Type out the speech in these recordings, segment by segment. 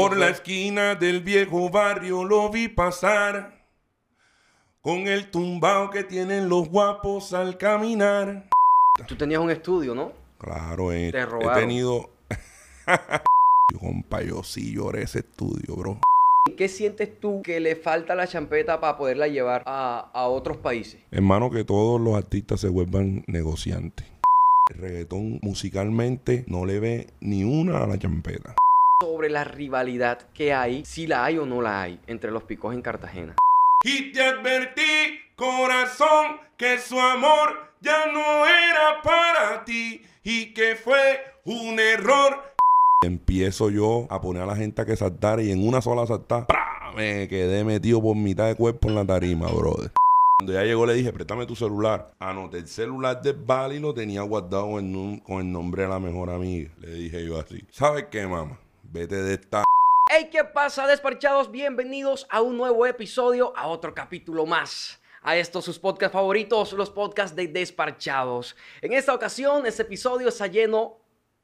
Por la esquina del viejo barrio lo vi pasar. Con el tumbao que tienen los guapos al caminar. Tú tenías un estudio, ¿no? Claro, he, Te he tenido. yo, compa, yo sí lloré ese estudio, bro. ¿Qué sientes tú que le falta a la champeta para poderla llevar a, a otros países? Hermano, que todos los artistas se vuelvan negociantes. El reggaetón musicalmente no le ve ni una a la champeta. Sobre la rivalidad que hay, si la hay o no la hay, entre los picos en Cartagena. Y te advertí, corazón, que su amor ya no era para ti y que fue un error. Empiezo yo a poner a la gente a que saltara y en una sola saltada ¡pra! me quedé metido por mitad de cuerpo en la tarima, brother. Cuando ya llegó le dije, préstame tu celular. Anoté el celular de Bali y lo tenía guardado en un- con el nombre de la mejor amiga. Le dije yo así. ¿Sabes qué, mamá? Hey, ¿qué pasa, desparchados? Bienvenidos a un nuevo episodio, a otro capítulo más. A estos sus podcasts favoritos, los podcasts de Desparchados. En esta ocasión, este episodio está lleno,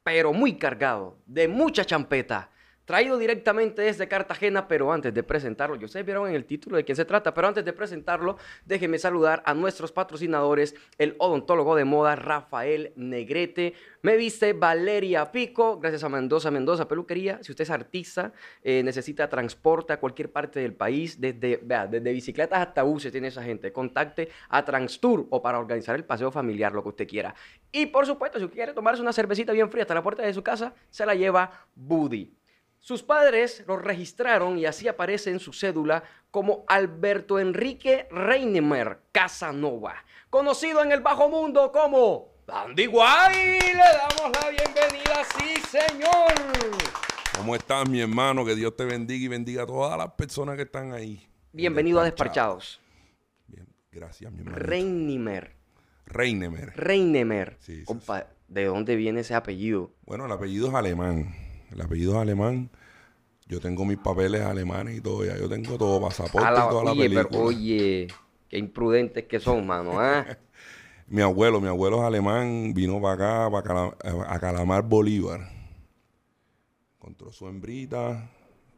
pero muy cargado, de mucha champeta. Traído directamente desde Cartagena, pero antes de presentarlo, yo ustedes vieron en el título de quién se trata, pero antes de presentarlo, déjenme saludar a nuestros patrocinadores, el odontólogo de moda Rafael Negrete, me viste Valeria Pico, gracias a Mendoza Mendoza Peluquería. Si usted es artista, eh, necesita transporte a cualquier parte del país, desde, vea, desde bicicletas hasta buses tiene esa gente. Contacte a Transtour o para organizar el paseo familiar, lo que usted quiera. Y por supuesto, si usted quiere tomarse una cervecita bien fría hasta la puerta de su casa, se la lleva Buddy. Sus padres lo registraron y así aparece en su cédula como Alberto Enrique Reinemer Casanova, conocido en el bajo mundo como Dandy Guay. Le damos la bienvenida, sí, señor. ¿Cómo estás, mi hermano? Que Dios te bendiga y bendiga a todas las personas que están ahí. Bienvenido a Despachados. Bien, gracias, mi hermano. Reinemer, Reinemer. Reinemer. Sí, sí, Compa, ¿de dónde viene ese apellido? Bueno, el apellido es alemán. El apellido es alemán. Yo tengo mis papeles alemanes y todo. Ya yo tengo todo, pasaporte la- y toda la pero- película. oye, qué imprudentes que son, mano, ¿ah? Mi abuelo, mi abuelo es alemán, vino para acá, para Cala- a Calamar Bolívar. Encontró su hembrita.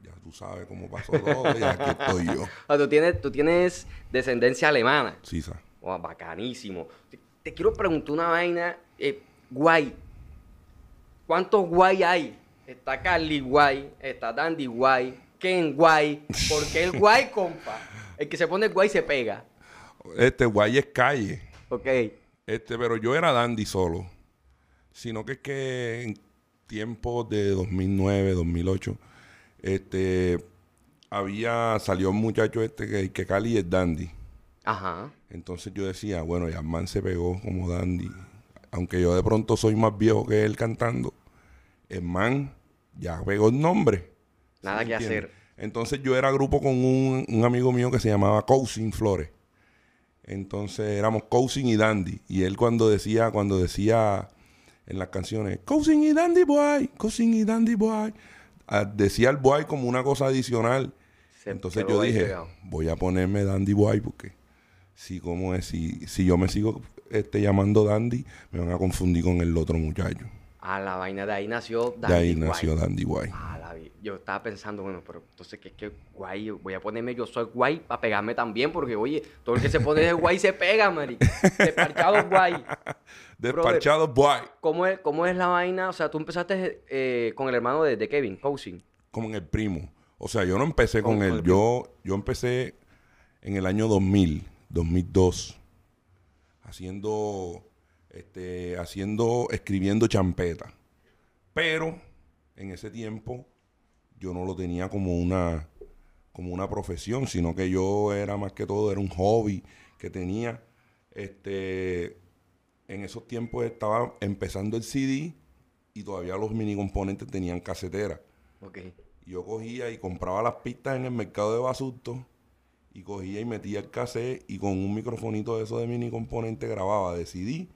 Ya tú sabes cómo pasó todo y aquí estoy yo. Ah, tú, tienes, tú tienes descendencia alemana. Sí, sa. Oh, bacanísimo. Te, te quiero preguntar una vaina. eh, guay. ¿Cuántos guay hay? Está Carly Guay, está Dandy Guay, Ken Guay. ¿Por qué el guay, compa? El que se pone guay se pega. Este guay es calle. Ok. Este, pero yo era dandy solo. Sino que es que en tiempos de 2009, 2008, este, había, salió un muchacho este que, que Cali es dandy. Ajá. Entonces yo decía, bueno, ya man se pegó como dandy. Aunque yo de pronto soy más viejo que él cantando, el man ya pegó el nombre. ¿Sí Nada que entiendes? hacer. Entonces yo era grupo con un, un amigo mío que se llamaba Cousin Flores. Entonces éramos Cousin y Dandy. Y él cuando decía, cuando decía en las canciones, Cousin y Dandy Boy, Cousin y Dandy Boy, ah, decía el boy como una cosa adicional. Se Entonces yo dije, voy a ponerme Dandy Boy porque si como es, si, si yo me sigo este, llamando Dandy, me van a confundir con el otro muchacho. A la vaina de ahí nació Dandy de ahí Guay. nació Dandy Boy. A la yo estaba pensando, bueno, pero entonces, ¿qué es que guay? Voy a ponerme yo soy guay para pegarme también, porque, oye, todo el que se pone de guay se pega, marica. Desparchado guay. Despachado Boy. ¿Cómo es, ¿Cómo es la vaina? O sea, tú empezaste eh, con el hermano de, de Kevin, Cousin. como en el primo. O sea, yo no empecé Con- él. Yo, yo empecé en el año 2000, 2002, haciendo, este, haciendo, escribiendo champeta. Pero en ese tiempo yo no lo tenía como una, como una profesión, sino que yo era más que todo, era un hobby que tenía. Este, en esos tiempos estaba empezando el CD y todavía los mini componentes tenían casetera. Ok. Y Yo cogía y compraba las pistas en el mercado de Basurto y cogía y metía el cassette y con un microfonito de eso de mini componente grababa de CD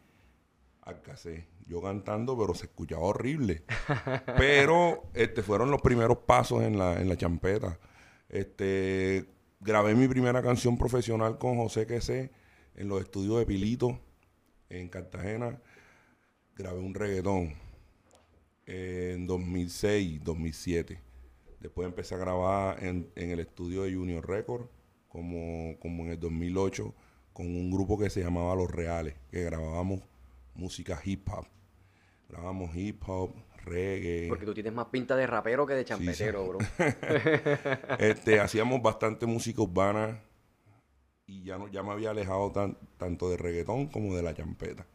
al cassette. Yo cantando, pero se escuchaba horrible. pero este fueron los primeros pasos en la, en la champeta. Este, grabé mi primera canción profesional con José Quesé en los estudios de Pilito en Cartagena. Grabé un reggaetón en 2006, 2007. Después empecé a grabar en, en el estudio de Junior Record, como, como en el 2008, con un grupo que se llamaba Los Reales, que grabábamos música hip hop. Grabábamos hip hop, reggae. Porque tú tienes más pinta de rapero que de champetero, bro. este, hacíamos bastante música urbana y ya, no, ya me había alejado tan- tanto de reggaetón como de la champeta.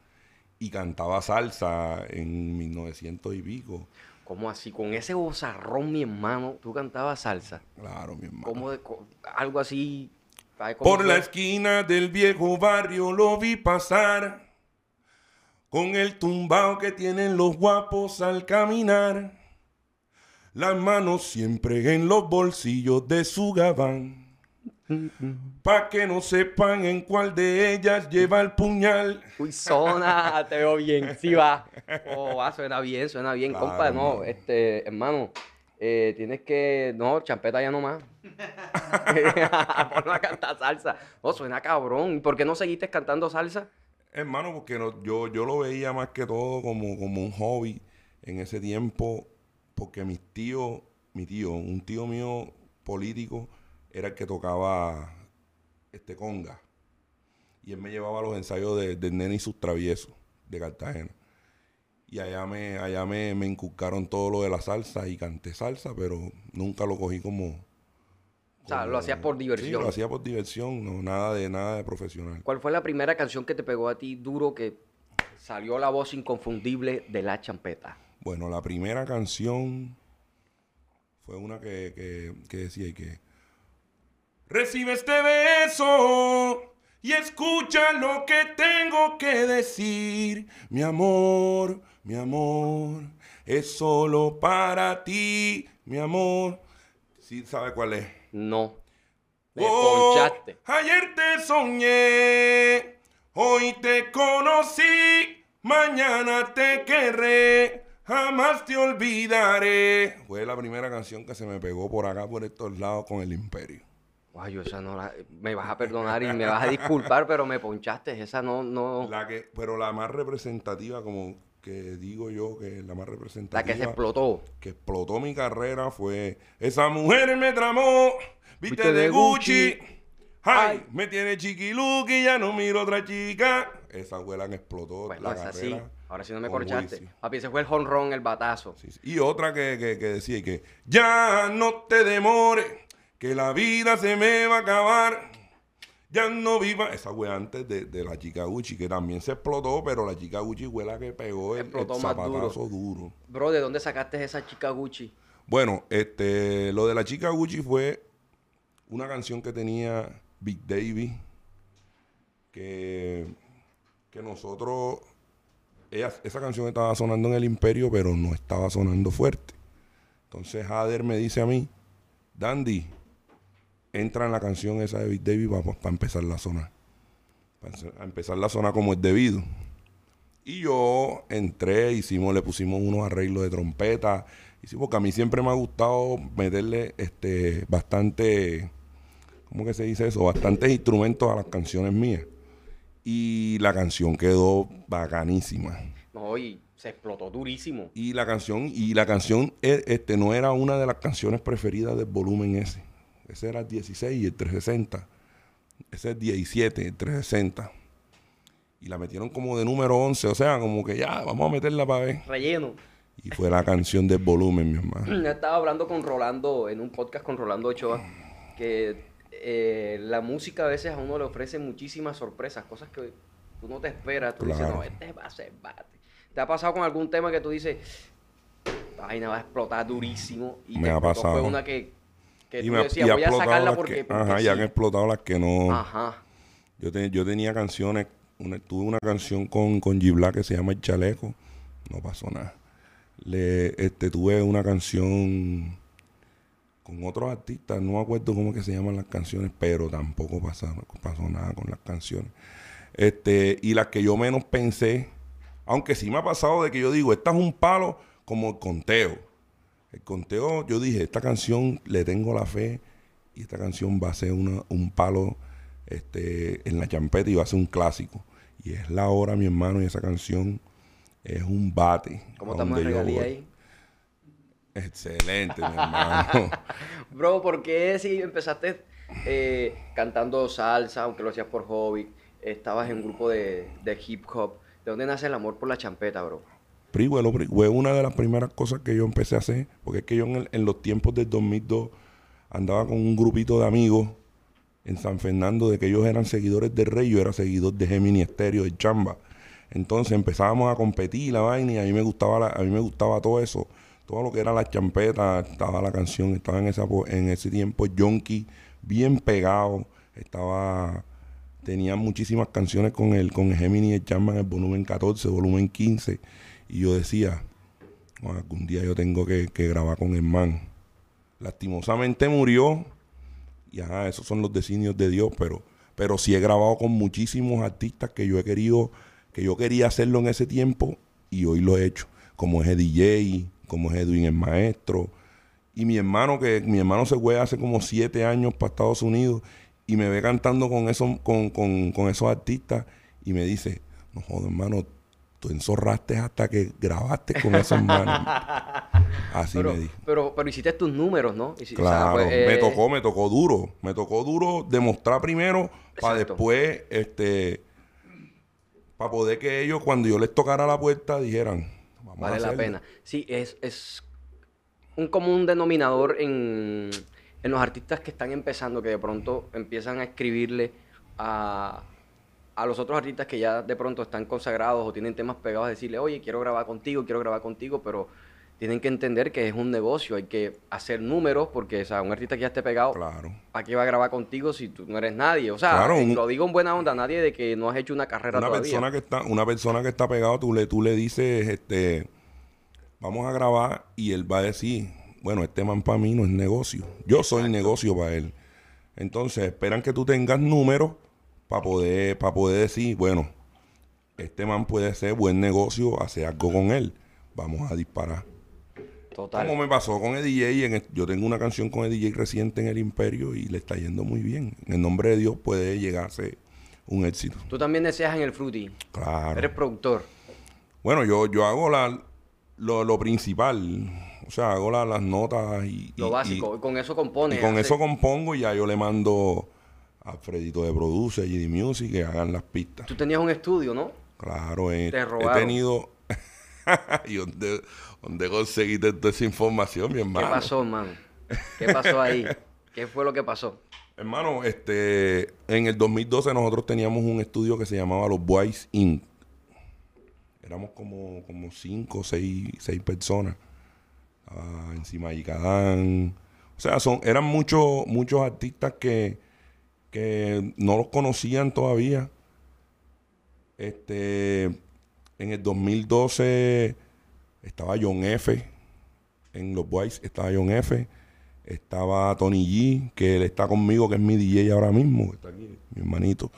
Y cantaba salsa en 1900 y pico. ¿Cómo así? Con ese bozarrón, mi hermano, tú cantabas salsa. Claro, mi hermano. ¿Cómo de, co- algo así? ¿sabes cómo Por la fue? esquina del viejo barrio lo vi pasar, con el tumbao que tienen los guapos al caminar, las manos siempre en los bolsillos de su gabán, pa' que no sepan en cuál de ellas lleva el puñal. Uy, zona, te veo bien. Sí va. Oh, va, suena bien, suena bien, Claro, compa. No, este, hermano, eh, tienes que. No, champeta ya no más. Ponlo a cantar salsa. No, suena cabrón. ¿Y por qué no seguiste cantando salsa? Hermano, porque no- yo, yo lo veía más que todo como, como un hobby en ese tiempo, porque mis tíos, mi tío, un tío mío político, era el que tocaba este conga. Y él me llevaba a los ensayos de, de Nene y sus traviesos de Cartagena. Y allá me, allá me, me inculcaron todo lo de la salsa y canté salsa, pero nunca lo cogí como... O sea, lo hacías por Sí, diversión. lo hacía por diversión, no, nada de, nada de profesional. ¿Cuál fue la primera canción que te pegó a ti duro que salió la voz inconfundible de la champeta? Bueno, la primera canción fue una que, que, que decía y que recibe este beso y escucha lo que tengo que decir. Mi amor, mi amor, es solo para ti, mi amor. ¿Sí sabe cuál es? No. Me Oh, ponchaste. Ayer te soñé, hoy te conocí, mañana te querré, jamás te olvidaré. Fue la primera canción que se me pegó por acá, por estos lados, con el Imperio. Ay, yo esa no la... Me vas a perdonar y me vas a disculpar, pero me ponchaste. Esa no, no... La que, pero la más representativa, como que digo yo, que es la más representativa. La que se explotó. que explotó mi carrera fue esa mujer me tramó, viste Viste de de Gucci. Gucci. Ay, Ay. me tiene chiquiluki, ya no miro otra chica. Esa fue la que explotó Bueno, la sí. carrera. Ahora sí no me corchaste. Papi, ese fue el honrón, el batazo. Sí, sí. Y otra que, que, que decía que ya no te demores, que la vida se me va a acabar. Ya no viva. Esa fue antes de, de la chica Gucci, que también se explotó, pero la chica Gucci fue la que pegó el, el duro. zapatazo duro. Bro, ¿de dónde sacaste esa chica Gucci? Bueno, este, lo de la chica Gucci fue una canción que tenía Big Davy, que, que nosotros, ella- esa canción estaba sonando en el Imperio, pero no estaba sonando fuerte. Entonces Hader me dice a mí, Dandy, entra en la canción esa de Big Davy para empezar la zona. Para empezar la zona como es debido. Y yo entré, hicimos, le pusimos unos arreglos de trompeta. Hicimos, porque a mí siempre me ha gustado meterle este bastante, ¿cómo que se dice eso? Bastantes instrumentos a las canciones mías. Y la canción quedó bacanísima. No, y se explotó durísimo. Y la canción, y la canción eh, este, no era una de las canciones preferidas del volumen ese. Ese era el 16 y el 360. Ese es 17, el 360. Y la metieron como de número 11, o sea, como que ya, vamos a meterla para ver. Relleno. Y fue la canción del volumen, mi hermano. Yo estaba hablando con Rolando, en un podcast con Rolando Ochoa, que eh, la música a veces a uno le ofrece muchísimas sorpresas, cosas que tú no te esperas. Tú dices, no, este va a ser bate. ¿Te ha pasado con algún tema que tú dices, vaina va a explotar durísimo? Y Me te ha pasado. Fue una que, que Y, tú me, decías, y voy a sacarla porque, que, ajá, y sí". han explotado las que no. Ajá. Yo, te- yo tenía canciones, una- tuve una canción con, con G Black que se llama El Chaleco, no pasó nada. Le, este, tuve una canción con otros artistas, no me acuerdo cómo que se llaman las canciones, pero tampoco pasó, pasó nada con las canciones. Este, y las que yo menos pensé, aunque sí me ha pasado de que yo digo, esta es un palo como el conteo. El conteo, yo dije, esta canción le tengo la fe y esta canción va a ser una- un palo este, en la champeta y va a ser un clásico. Y es la hora, mi hermano, y esa canción es un bate. ¿Cómo estamos en regalía ahí? Excelente, mi hermano. Bro, ¿por qué si empezaste eh, cantando salsa, aunque lo hacías por hobby? Estabas en un grupo de, de hip hop. ¿De dónde nace el amor por la champeta, bro? Pri- fue una de las primeras cosas que yo empecé a hacer, porque es que yo en, el- en los tiempos del 2002 andaba con un grupito de amigos en San Fernando de que ellos eran seguidores de Rey, yo era seguidor de Gemini Estéreo, de Chamba. Entonces empezábamos a competir la vaina y a mí me gustaba a mí me gustaba todo eso, todo lo que era la champeta, estaba la canción, estaba en esa en ese tiempo Yonky bien pegado, estaba tenía muchísimas canciones con el con Gemini y Chamba en el volumen 14, volumen 15 y yo decía, "Bueno, algún día yo tengo que, grabar con el man. Lastimosamente murió y ajá, esos son los designios de Dios, pero, pero sí he grabado con muchísimos artistas que yo he querido, que yo quería hacerlo en ese tiempo y hoy lo he hecho, como es DJ, como es Edwin el Maestro, y mi hermano, que mi hermano se fue hace como siete años para Estados Unidos y me ve cantando con esos, con, con, con esos artistas y me dice, no joder, hermano, tú enzorraste hasta que grabaste con esos manos. Así Pero, me dijo. pero, pero hiciste tus números, ¿no? Hici- o sea, Claro, pues, me eh, tocó, me tocó duro. Me tocó duro demostrar primero para después, este, para poder que ellos, cuando yo les tocara la puerta, dijeran, vamos a Vale la hacerlo". pena. Sí, es, es un común denominador en, en los artistas que están empezando, que de pronto empiezan a escribirle a, a los otros artistas que ya de pronto están consagrados o tienen temas pegados, a decirle, oye, quiero grabar contigo, quiero grabar contigo, pero tienen que entender que es un negocio, hay que hacer números, porque o sea, un artista que ya esté pegado, Claro. ¿para qué va a grabar contigo si tú no eres nadie? O sea, Claro, eh, un- lo digo en buena onda, nadie de que no has hecho una carrera Una todavía. persona que está, una persona que está pegado, tú le, tú le dices, este, vamos a grabar, y él va a decir, bueno, este man para mí no es negocio. Yo soy negocio para él. Entonces, esperan que tú tengas números para poder, para poder decir, bueno, este man puede ser buen negocio, hacer algo con él. Vamos a disparar. Total. Como me pasó con el DJ, en el- yo tengo una canción con el DJ reciente en el Imperio y le está yendo muy bien. En el nombre de Dios puede llegar a ser un éxito. Tú también deseas en el Fruity. Claro. Eres productor. Bueno, yo, yo hago la, lo, lo principal. O sea, hago la- las notas y... Lo y- básico. Y, con eso compones. y con eso compongo y ya yo le mando a Fredito de Produce, GD Music, que hagan las pistas. Tú tenías un estudio, ¿no? Claro, he, Te he tenido... ¿Y dónde, dónde conseguiste toda esa información, mi ¿Qué hermano? pasó, hermano? ¿Qué pasó ahí? ¿Qué fue lo que pasó? Hermano, este, en el 2012 nosotros teníamos un estudio que se llamaba Los Boys Inc. Éramos como, como cinco o seis, seis personas. Ah, encima de Cadán. O sea, son, eran muchos, muchos artistas que, que no los conocían todavía. Este, en el 2012 estaba John F. En los Boys estaba John F. Estaba Tony G, que él está conmigo, que es mi DJ ahora mismo. Está aquí, mi hermanito.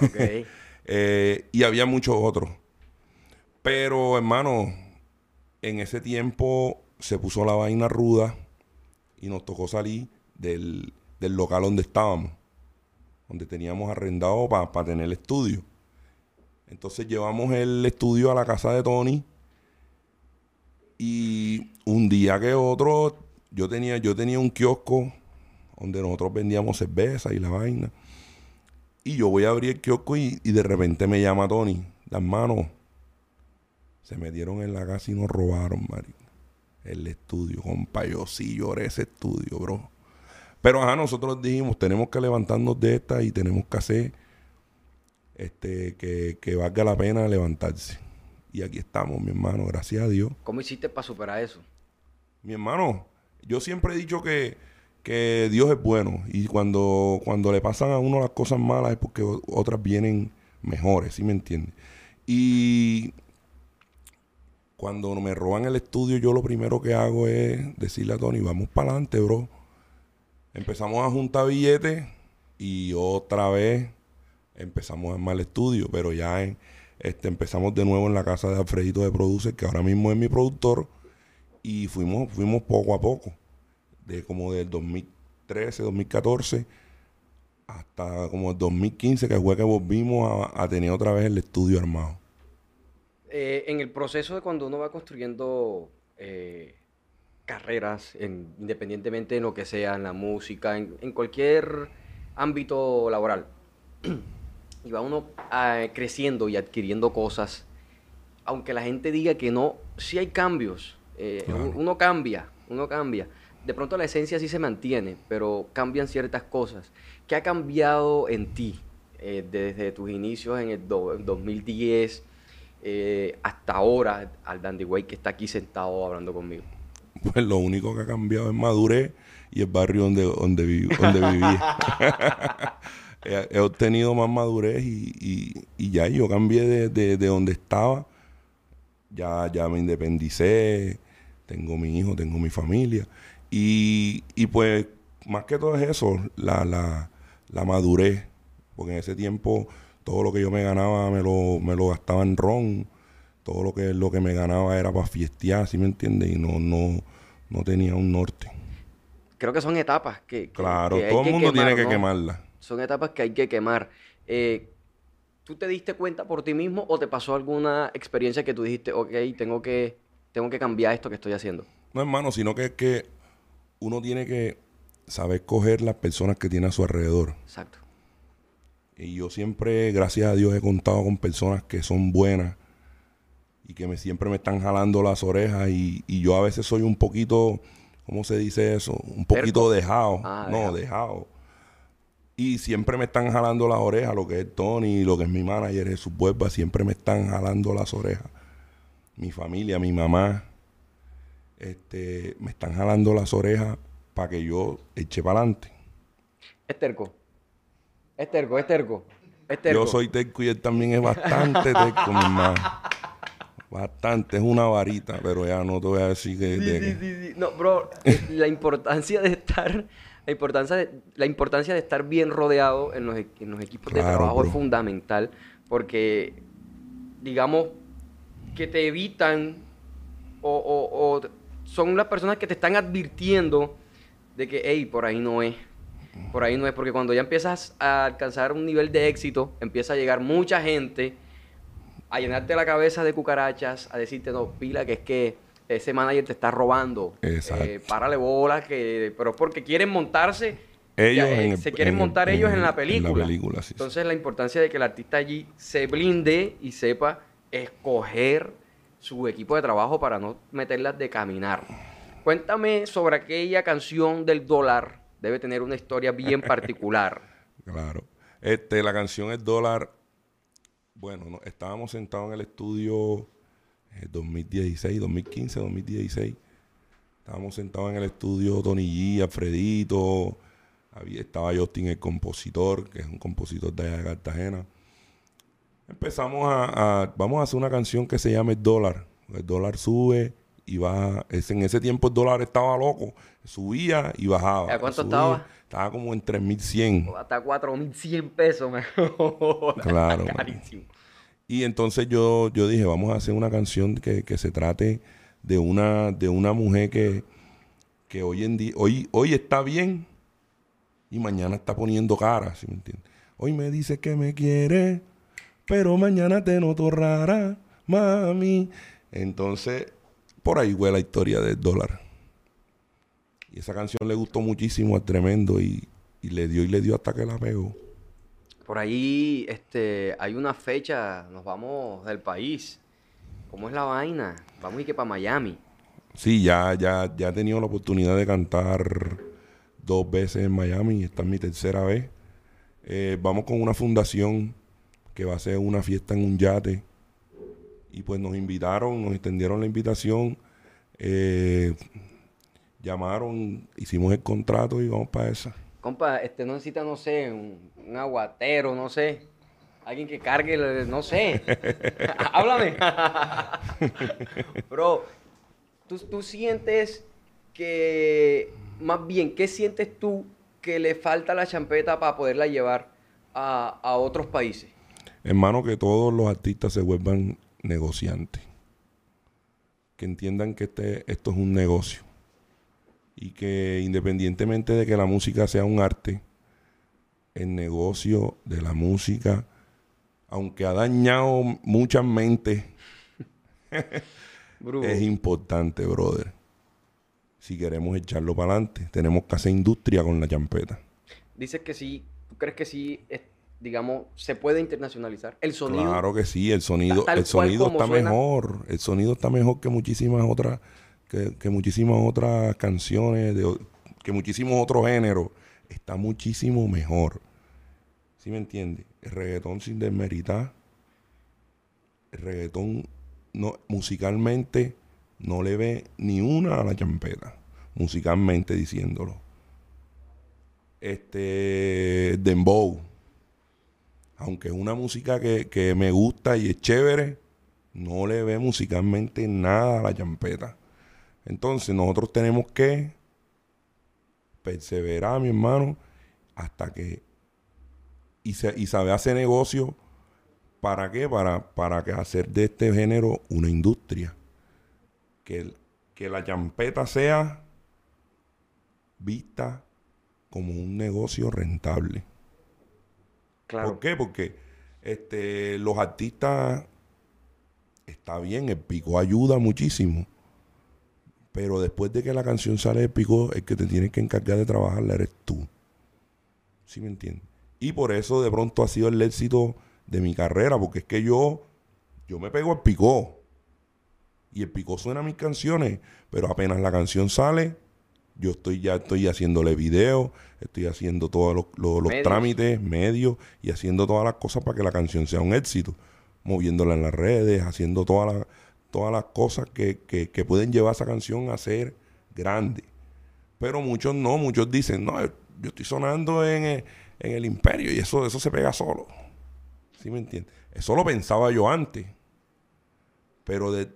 Ok. Eh, y había muchos otros. Pero, hermano, en ese tiempo se puso la vaina ruda y nos tocó salir del, del local donde estábamos, donde teníamos arrendado para tener el estudio. Entonces llevamos el estudio a la casa de Tony y un día que otro yo tenía, yo tenía un kiosco donde nosotros vendíamos cerveza y la vaina. Y yo voy a abrir el kiosco y, y de repente me llama Tony. Las manos se metieron en la casa y nos robaron, marico. El estudio, compa. Yo sí lloré ese estudio, bro. Pero ajá, nosotros dijimos, tenemos que levantarnos de esta y tenemos que hacer este, que, que valga la pena levantarse. Y aquí estamos, mi hermano, gracias a Dios. ¿Cómo hiciste para superar eso? Mi hermano, yo siempre he dicho que, que Dios es bueno y cuando, cuando le pasan a uno las cosas malas es porque otras vienen mejores, ¿sí me entiendes? Y cuando me roban el estudio, yo lo primero que hago es decirle a Tony, vamos para adelante, bro. Empezamos a juntar billetes y otra vez empezamos a armar el estudio, pero ya en- este, empezamos de nuevo en la casa de Alfredito de Producer, que ahora mismo es mi productor y fuimos, fuimos poco a poco, de como del 2013, 2014 hasta como el 2015, que fue que volvimos a, a tener otra vez el estudio armado. Eh, en el proceso de cuando uno va construyendo eh, carreras, en- independientemente en lo que sea, en la música, en, en cualquier ámbito laboral. y va uno ah, creciendo y adquiriendo cosas. Aunque la gente diga que no, sí hay cambios. Eh, Claro. Uno cambia, uno cambia. De pronto la esencia sí se mantiene, pero cambian ciertas cosas. ¿Qué ha cambiado en ti eh, desde tus inicios en el do- en 2010 eh, hasta ahora al Dandy Way que está aquí sentado hablando conmigo? Pues lo único que ha cambiado es madurez y el barrio donde, donde, vi- donde vivía. he, obtenido más madurez y, y- ya yo cambié de, de- de donde estaba. Ya, ya me independicé, tengo mi hijo, tengo mi familia. Y, y pues, más que todo es eso, la, la, la madurez. Porque en ese tiempo todo lo que yo me ganaba me lo, me lo gastaba en ron. Todo lo que, lo que me ganaba era para fiestear, ¿sí me entiendes? Y no, no, no tenía un norte. Creo que son etapas que, que- Claro, que todo el que mundo quemar, tiene que ¿no? quemarla. Son etapas que hay que quemar. Eh, ¿Tú te diste cuenta por ti mismo o te pasó alguna experiencia que tú dijiste, ok, tengo que, tengo que cambiar esto que estoy haciendo? No, hermano, sino que es que uno tiene que saber coger las personas que tiene a su alrededor. Exacto. Y yo siempre, gracias a Dios, he contado con personas que son buenas y que me, siempre me están jalando las orejas y, y yo a veces soy un poquito, ¿cómo se dice eso? Un poquito dejado. Ah, no, dejado. dejado. Y siempre me están jalando las orejas, lo que es Tony, lo que es mi manager, Jesús Buerba, siempre me están jalando las orejas. Mi familia, mi mamá, este, me están jalando las orejas para que yo eche para adelante. Es terco. Es terco, es terco. Es terco. Yo soy terco y él también es bastante terco, mi hermano. Bastante, es una varita, pero ya no te voy a decir que... Sí, de sí, que- sí, sí. No, bro, eh, la importancia de estar, la importancia de, la importancia de estar bien rodeado en los, e- en los equipos de trabajo es fundamental porque, digamos, que te evitan o, o- o son las personas que te están advirtiendo de que, hey, por ahí no es. Por ahí no es, porque cuando ya empiezas a alcanzar un nivel de éxito, empieza a llegar mucha gente a llenarte la cabeza de cucarachas, a decirte, no, pila, que es que ese manager te está robando. Exacto. Eh, párale bola, que, pero es porque quieren montarse. Ellos ya, eh, el- se quieren el- montar en ellos en la en la película. película, sí. Entonces, la importancia de que el artista allí se blinde y sepa escoger su equipo de trabajo para no meterlas de caminar. Cuéntame sobre aquella canción del dólar. Debe tener una historia bien particular. Claro. Este, la canción es dólar. Bueno, no, estábamos sentados en el estudio eh, 2016, 2015, 2016. Estábamos sentados en el estudio Tony G, Alfredito. Había, estaba Justin, el compositor, que es un compositor de allá de Cartagena. Empezamos a, a- Vamos a hacer una canción que se llama El Dólar. El dólar sube baja. Es- en ese tiempo el dólar estaba loco. Subía y bajaba. ¿A cuánto Subía. estaba? Estaba como en 3100. Hasta 4.100 pesos, me Claro, Carísimo. Y entonces yo, yo dije, vamos a hacer una canción que, que se trate de una, de una mujer que, que hoy en día, hoy, hoy está bien y mañana está poniendo cara, ¿sí me entiendes? Hoy me dice que me quiere, pero mañana te noto rara, mami. Entonces, por ahí fue la historia del dólar. Y esa canción le gustó muchísimo al tremendo y, y le dio y le dio hasta que la pegó. Por ahí este, hay una fecha, nos vamos del país. ¿Cómo es la vaina? Vamos y que para Miami. Sí, ya, ya, ya he tenido la oportunidad de cantar dos veces en Miami y esta es mi tercera vez. Eh, vamos con una fundación que va a hacer una fiesta en un yate. Y pues nos invitaron, nos extendieron la invitación. eh, llamaron, hicimos el contrato y vamos para esa. Compa, este no necesita, no sé, un, un aguatero, no sé. Alguien que cargue, no sé. Háblame. Bro, ¿tú, tú sientes que, más bien, ¿qué sientes tú que le falta la champeta para poderla llevar a, a otros países? Hermano, que todos los artistas se vuelvan negociantes. Que entiendan que este, esto es un negocio. Y que independientemente de que la música sea un arte, el negocio de la música, aunque ha dañado muchas mentes, es importante, brother. si queremos echarlo para adelante. Tenemos que hacer industria con la champeta. Dices que sí, ¿tú crees que sí, digamos, se puede internacionalizar? El sonido. Claro que sí, el sonido, el sonido está suena. mejor. El sonido está mejor que muchísimas otras, que, que muchísimas otras canciones, de, que muchísimos otros géneros. Está muchísimo mejor. ¿Sí me entiendes? El reggaetón sin desmeritar. El reggaetón no, musicalmente no le ve ni una a la champeta. Musicalmente diciéndolo. Este Dembow aunque es una música que, que me gusta y es chévere, no le ve musicalmente nada a la champeta. Entonces nosotros tenemos que perseverar, mi hermano, hasta que... Y, se, y saber hacer negocio. ¿Para qué? Para, para hacer de este género una industria. Que, que la champeta sea vista como un negocio rentable. Claro. ¿Por qué? Porque este, los artistas, está bien, el pico ayuda muchísimo. Pero después de que la canción sale del pico, el que te tienes que encargar de trabajarla eres tú. ¿Sí me entiendes? Y por eso de pronto ha sido el éxito de mi carrera, porque es que yo, yo me pego al picó. Y el picó suena a mis canciones, pero apenas la canción sale, yo estoy ya estoy haciéndole video, estoy haciendo todos los, los- los Medios. trámites, medios y haciendo todas las cosas para que la canción sea un éxito. Moviéndola en las redes, haciendo todas las, todas las cosas que, que- que pueden llevar a esa canción a ser grande. Pero muchos no, muchos dicen, no, yo estoy sonando en el, en el imperio y eso, eso se pega solo. ¿Sí me entiendes? Eso lo pensaba yo antes. Pero de,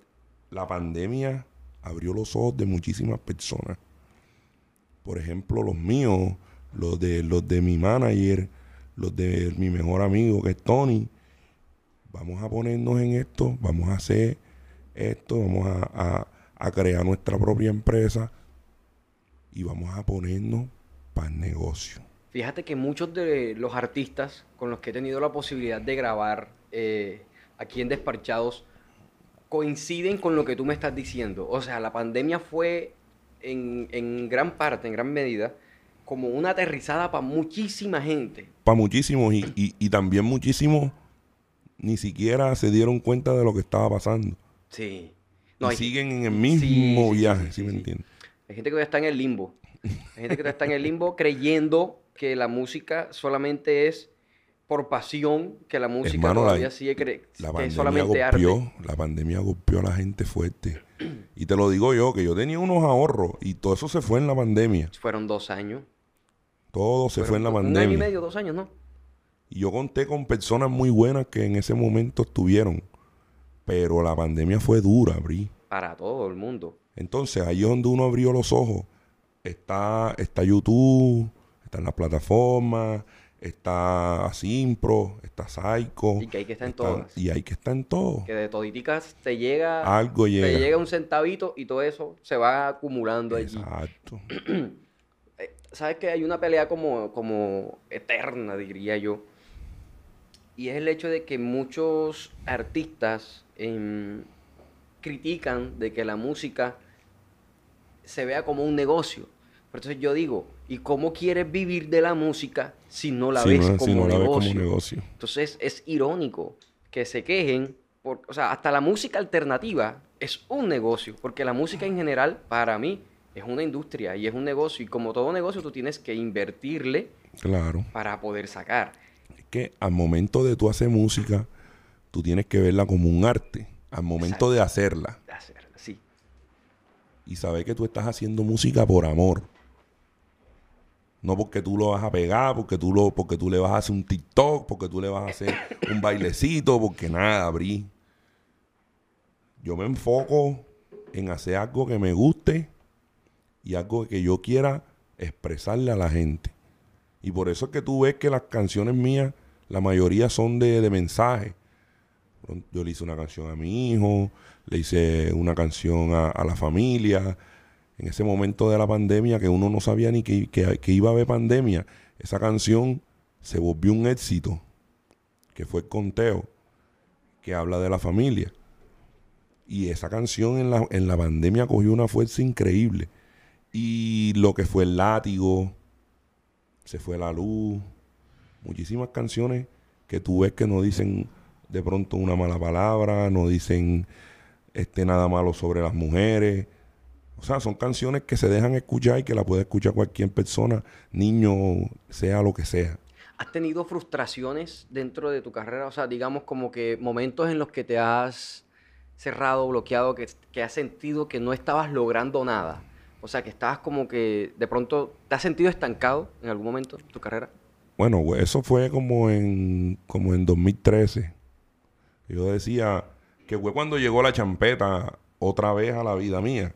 la pandemia abrió los ojos de muchísimas personas. Por ejemplo, los míos, los de, los de mi manager, los de mi mejor amigo que es Tony. Vamos a ponernos en esto, vamos a hacer esto, vamos a, a- crear nuestra propia empresa y vamos a ponernos para el negocio. Fíjate que muchos de los artistas con los que he tenido la posibilidad de grabar eh, aquí en Desparchados coinciden con lo que tú me estás diciendo. O sea, la pandemia fue en, en gran parte, en gran medida, como una aterrizada para muchísima gente. Para muchísimos y, y- y también muchísimos ni siquiera se dieron cuenta de lo que estaba pasando. Sí. y hay, siguen en el mismo sí, viaje, sí, ¿sí, sí, me entiendes? hay gente que todavía está en el limbo. Hay gente que todavía está en el limbo creyendo que la música solamente es por pasión, que la música Hermano, la- todavía sigue cre- La que pandemia es solamente arte. golpeó, la pandemia golpeó a la gente fuerte. Y te lo digo yo, que yo tenía unos ahorros y todo eso se fue en la pandemia. Fueron dos años. Todo se fue en la Fueron Un año y pandemia. medio, dos años, ¿no? Y yo conté con personas muy buenas que en ese momento estuvieron. Pero la pandemia fue dura, Bri. Para todo el mundo. Entonces ahí es donde uno abrió los ojos. Está, está YouTube, están las plataformas, está Simpro, está Psycho. Y que hay que estar en está- todas. Y hay que estar en todo. Que de toditicas te llega, Algo te llega. llega un centavito y todo eso se va acumulando allí. Exacto. Eh, ¿Sabes que hay una pelea como, como eterna, diría yo? Y es el hecho de que muchos artistas em, critican de que la música se vea como un negocio. Pero entonces yo digo, ¿y cómo quieres vivir de la música si no la Si ves no- como si no la ves negocio? como negocio. Entonces es irónico que se quejen, por, o sea, hasta la música alternativa es un negocio, porque la música en general, para mí, es una industria y es un negocio, y como todo negocio tú tienes que invertirle Claro. para poder sacar. Es que al momento de tú hacer música, tú tienes que verla como un arte. Al momento de hacerla. de hacerla, Sí, Y saber que tú estás haciendo música por amor. No porque tú lo vas a pegar, porque tú, lo, porque tú le vas a hacer un TikTok, porque tú le vas a hacer un bailecito, porque nada, Bri. Yo me enfoco en hacer algo que me guste y algo que yo quiera expresarle a la gente. Y por eso es que tú ves que las canciones mías, la mayoría son de, de mensaje. Yo le hice una canción a mi hijo, le hice una canción a, a la familia. En ese momento de la pandemia, que uno no sabía ni que, que- iba a haber pandemia, esa canción se volvió un éxito, que fue el conteo, que habla de la familia. Y esa canción en la, en la pandemia cogió una fuerza increíble. Y lo que fue el látigo, se fue la luz, muchísimas canciones que tú ves que no dicen de pronto una mala palabra, no dicen este nada malo sobre las mujeres. O sea, son canciones que se dejan escuchar y que la puede escuchar cualquier persona, niño, sea lo que sea. ¿Has tenido frustraciones dentro de tu carrera? O sea, digamos como que momentos en los que te has cerrado, bloqueado, que, que has sentido que no estabas logrando nada. O sea, que estabas como que de pronto te has sentido estancado en algún momento de tu carrera. Bueno, güey, eso fue como en, como en 2013. Yo decía que fue cuando llegó la champeta otra vez a la vida mía.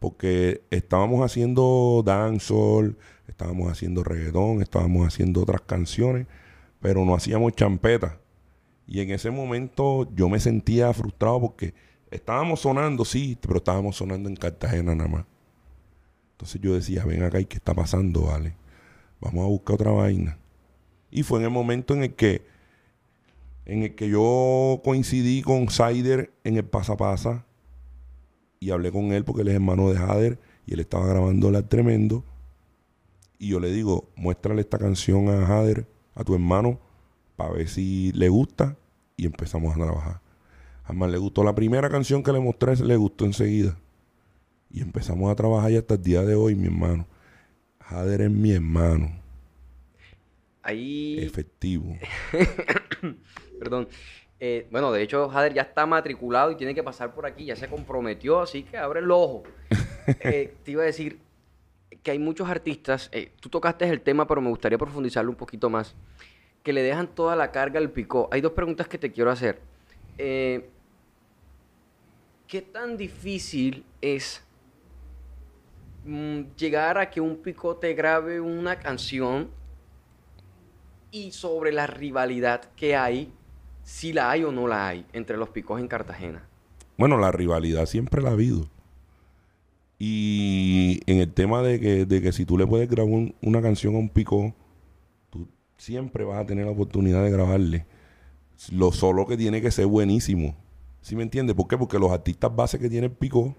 Porque estábamos haciendo dancehall, estábamos haciendo reggaetón, estábamos haciendo otras canciones, pero no hacíamos champeta. Y en ese momento yo me sentía frustrado porque estábamos sonando, sí, pero estábamos sonando en Cartagena nada más. Entonces yo decía, ven acá, ¿y qué está pasando, vale? Vamos a buscar otra vaina. Y fue en el momento en el que en el que yo coincidí con Sider en el Pasapasa y hablé con él porque él es hermano de Hader y él estaba grabando el tremendo. Y yo le digo, muéstrale esta canción a Hader, a tu hermano, para ver si le gusta. Y empezamos a trabajar. Además, le gustó la primera canción que le mostré, le gustó enseguida. Y empezamos a trabajar y hasta el día de hoy, mi hermano. Hader es mi hermano. Ahí. Efectivo. Perdón. Eh, bueno, de hecho, Jader ya está matriculado y tiene que pasar por aquí, ya se comprometió, así que abre el ojo. Eh, te iba a decir que hay muchos artistas, eh, tú tocaste el tema, pero me gustaría profundizarlo un poquito más, que le dejan toda la carga al picó. Hay dos preguntas que te quiero hacer. ¿Qué tan difícil es mm, llegar a que un picó te grabe una canción y sobre la rivalidad que hay, si la hay o no la hay, entre los picos en Cartagena. Bueno, la rivalidad siempre la ha habido. Y en el tema de que, de que si tú le puedes grabar una canción a un pico, tú siempre vas a tener la oportunidad de grabarle. Lo solo que tiene que ser buenísimo. ¿Sí me entiendes? ¿Por qué? Porque los artistas base que tiene el pico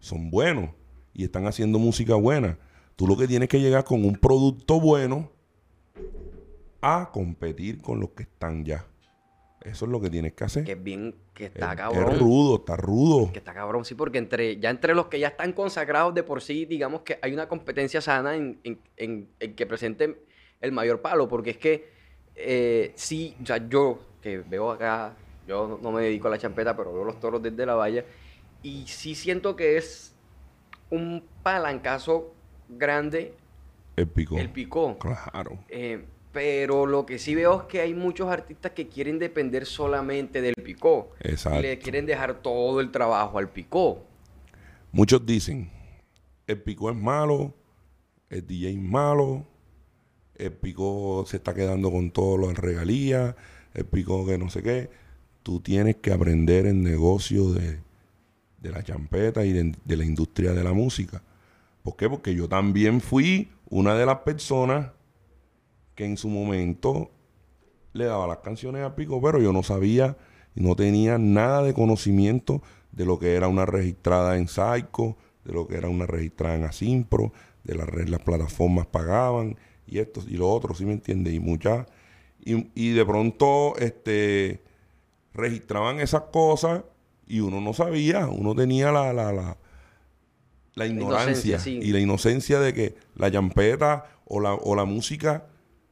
son buenos y están haciendo música buena. Tú lo que tienes que llegar con un producto bueno a competir con los que están ya. Eso es lo que tienes que hacer. Que es bien, que está cabrón. Es rudo, está rudo. Que está cabrón, sí, porque entre, ya entre los que ya están consagrados de por sí, digamos que hay una competencia sana en, que presenten el mayor palo, porque es que eh, sí, o sea, yo que veo acá, yo no me dedico a la champeta, pero veo los toros desde la valla, y sí siento que es un palancazo grande. El picó. El picó. Claro. Eh, pero lo que sí veo es que hay muchos artistas que quieren depender solamente del picó. Exacto. Y le quieren dejar todo el trabajo al picó. Muchos dicen, el picó es malo, el DJ es malo, el picó se está quedando con todas las regalías, el picó que no sé qué. Tú tienes que aprender el negocio de, la champeta y de, de la industria de la música. ¿Por qué? Porque yo también fui una de las personas que en su momento le daba las canciones a Pico, pero yo no sabía y no tenía nada de conocimiento de lo que era una registrada en Psycho, de lo que era una registrada en Asimpro, de las las plataformas pagaban y esto y lo otro, ¿sí me entiende? Y muchas y, de pronto este registraban esas cosas y uno no sabía, uno tenía la, la, la, la ignorancia y la inocencia de que la llampeta o la, o la música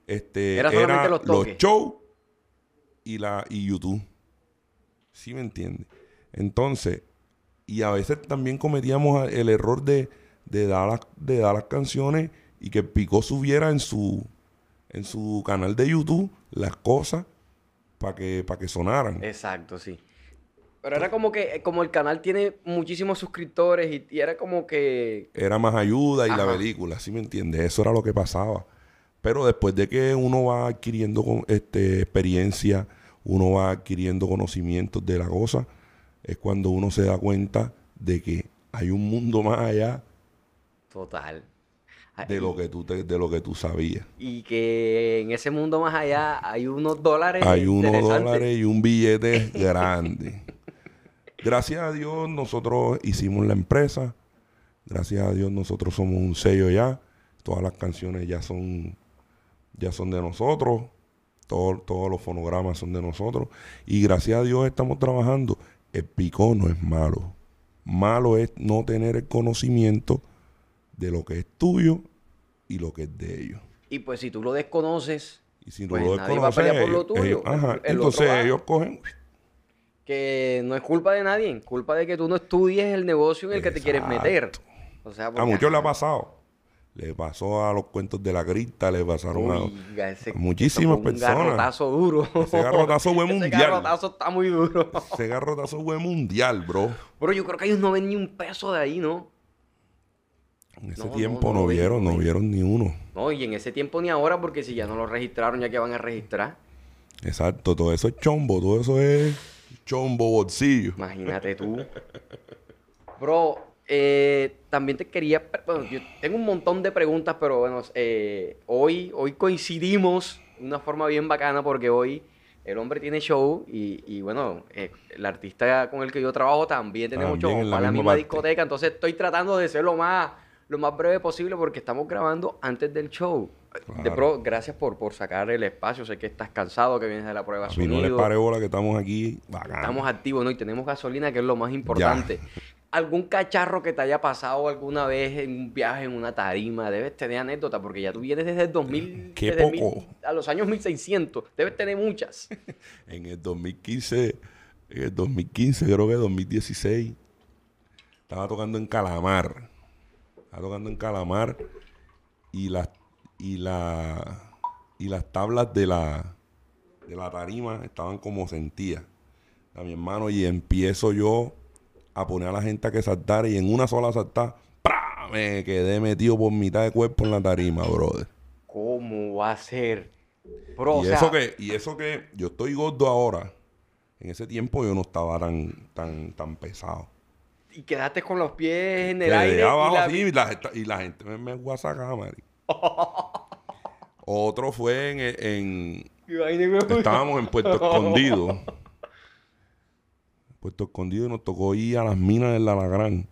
este, era, los, shows y, la, y YouTube. ¿Sí me entiende? Entonces, y a veces también cometíamos el error de, de, dar, las, de dar las canciones y que Pico subiera en su, en su canal de YouTube las cosas para que, para que sonaran. Exacto, sí. Pero era como que, como el canal tiene muchísimos suscriptores y, era como que... Era más ayuda y la película, ¿sí me entiendes? Eso era lo que pasaba. Pero después de que uno va adquiriendo este, experiencia, uno va adquiriendo conocimientos de la cosa, es cuando uno se da cuenta de que hay un mundo más allá. Total. De lo que tú de lo que tú sabías. Y que en ese mundo más allá hay unos dólares. Hay unos dólares y un billete grande. Gracias a Dios nosotros hicimos la empresa, Gracias a Dios nosotros somos un sello ya. Todas las canciones ya son, ya son de nosotros. Todo- todos los fonogramas son de nosotros. Y gracias a Dios estamos trabajando. El picó no es malo. Malo es no tener el conocimiento de lo que es tuyo y lo que es de ellos. Y pues si tú lo desconoces, Y si no Pues lo nadie va a pelear por lo tuyo. ellos- ajá, El- el entonces ellos cogen. que no es culpa de nadie, culpa de que tú no estudies el negocio en el que te quieres meter. Exacto. O sea, A muchos le ha pasado. Le pasó a los cuentos de la cripta, le pasaron a, ese- a muchísimas personas. Un garrotazo duro. Ese garrotazo fue Ese mundial. garrotazo está muy duro. Ese garrotazo fue mundial, bro. Pero yo creo que ellos no ven ni un peso de ahí, ¿no? En ese No, tiempo no vieron, no vieron ni uno. No, y en ese tiempo ni ahora, porque si ya no lo registraron, ya que van a registrar. Exacto, todo eso es chombo, todo eso es chombo bolsillo. Imagínate tú. Bro, eh, también te quería. Bueno, yo tengo un montón de preguntas, pero bueno, eh, hoy, hoy coincidimos de una forma bien bacana porque hoy el hombre tiene show y, y bueno, eh, el artista con el que yo trabajo también tenemos También show en la para la misma parte. discoteca. Entonces estoy tratando de ser lo más, lo más breve posible porque estamos grabando antes del show. De pro, gracias por, por sacar el espacio. Sé que estás cansado, que vienes de la prueba A mí no les sonido. pare bola que estamos aquí. bacán. Estamos activos, ¿no? Y tenemos gasolina, que es lo más importante. ¿Algún cacharro que te haya pasado alguna vez en un viaje, en una tarima? Debes tener anécdota, porque ya tú vienes desde el 2000, Qué desde poco. mil- a los años 1600. Debes tener muchas. En el 2015, en el 2015, creo que 2016, estaba tocando en Calamar. Estaba tocando en Calamar y las y la y las tablas de la de la tarima estaban como sentidas. A mi hermano y empiezo yo a poner a la gente a que saltara y en una sola saltada ¡pra! me quedé metido por mitad de cuerpo en la tarima, brother. ¿Cómo va a ser? Bro, o y sea, eso que y eso que yo estoy gordo ahora. En ese tiempo yo no estaba tan tan tan pesado. y quedaste con los pies en el Quedé aire. y abajo la- así y la, gente- y la gente me, me guasaca, marico. Otro fue en, en- estábamos en Puerto Escondido. Puerto Escondido y nos tocó ir a las minas del Lalagrán.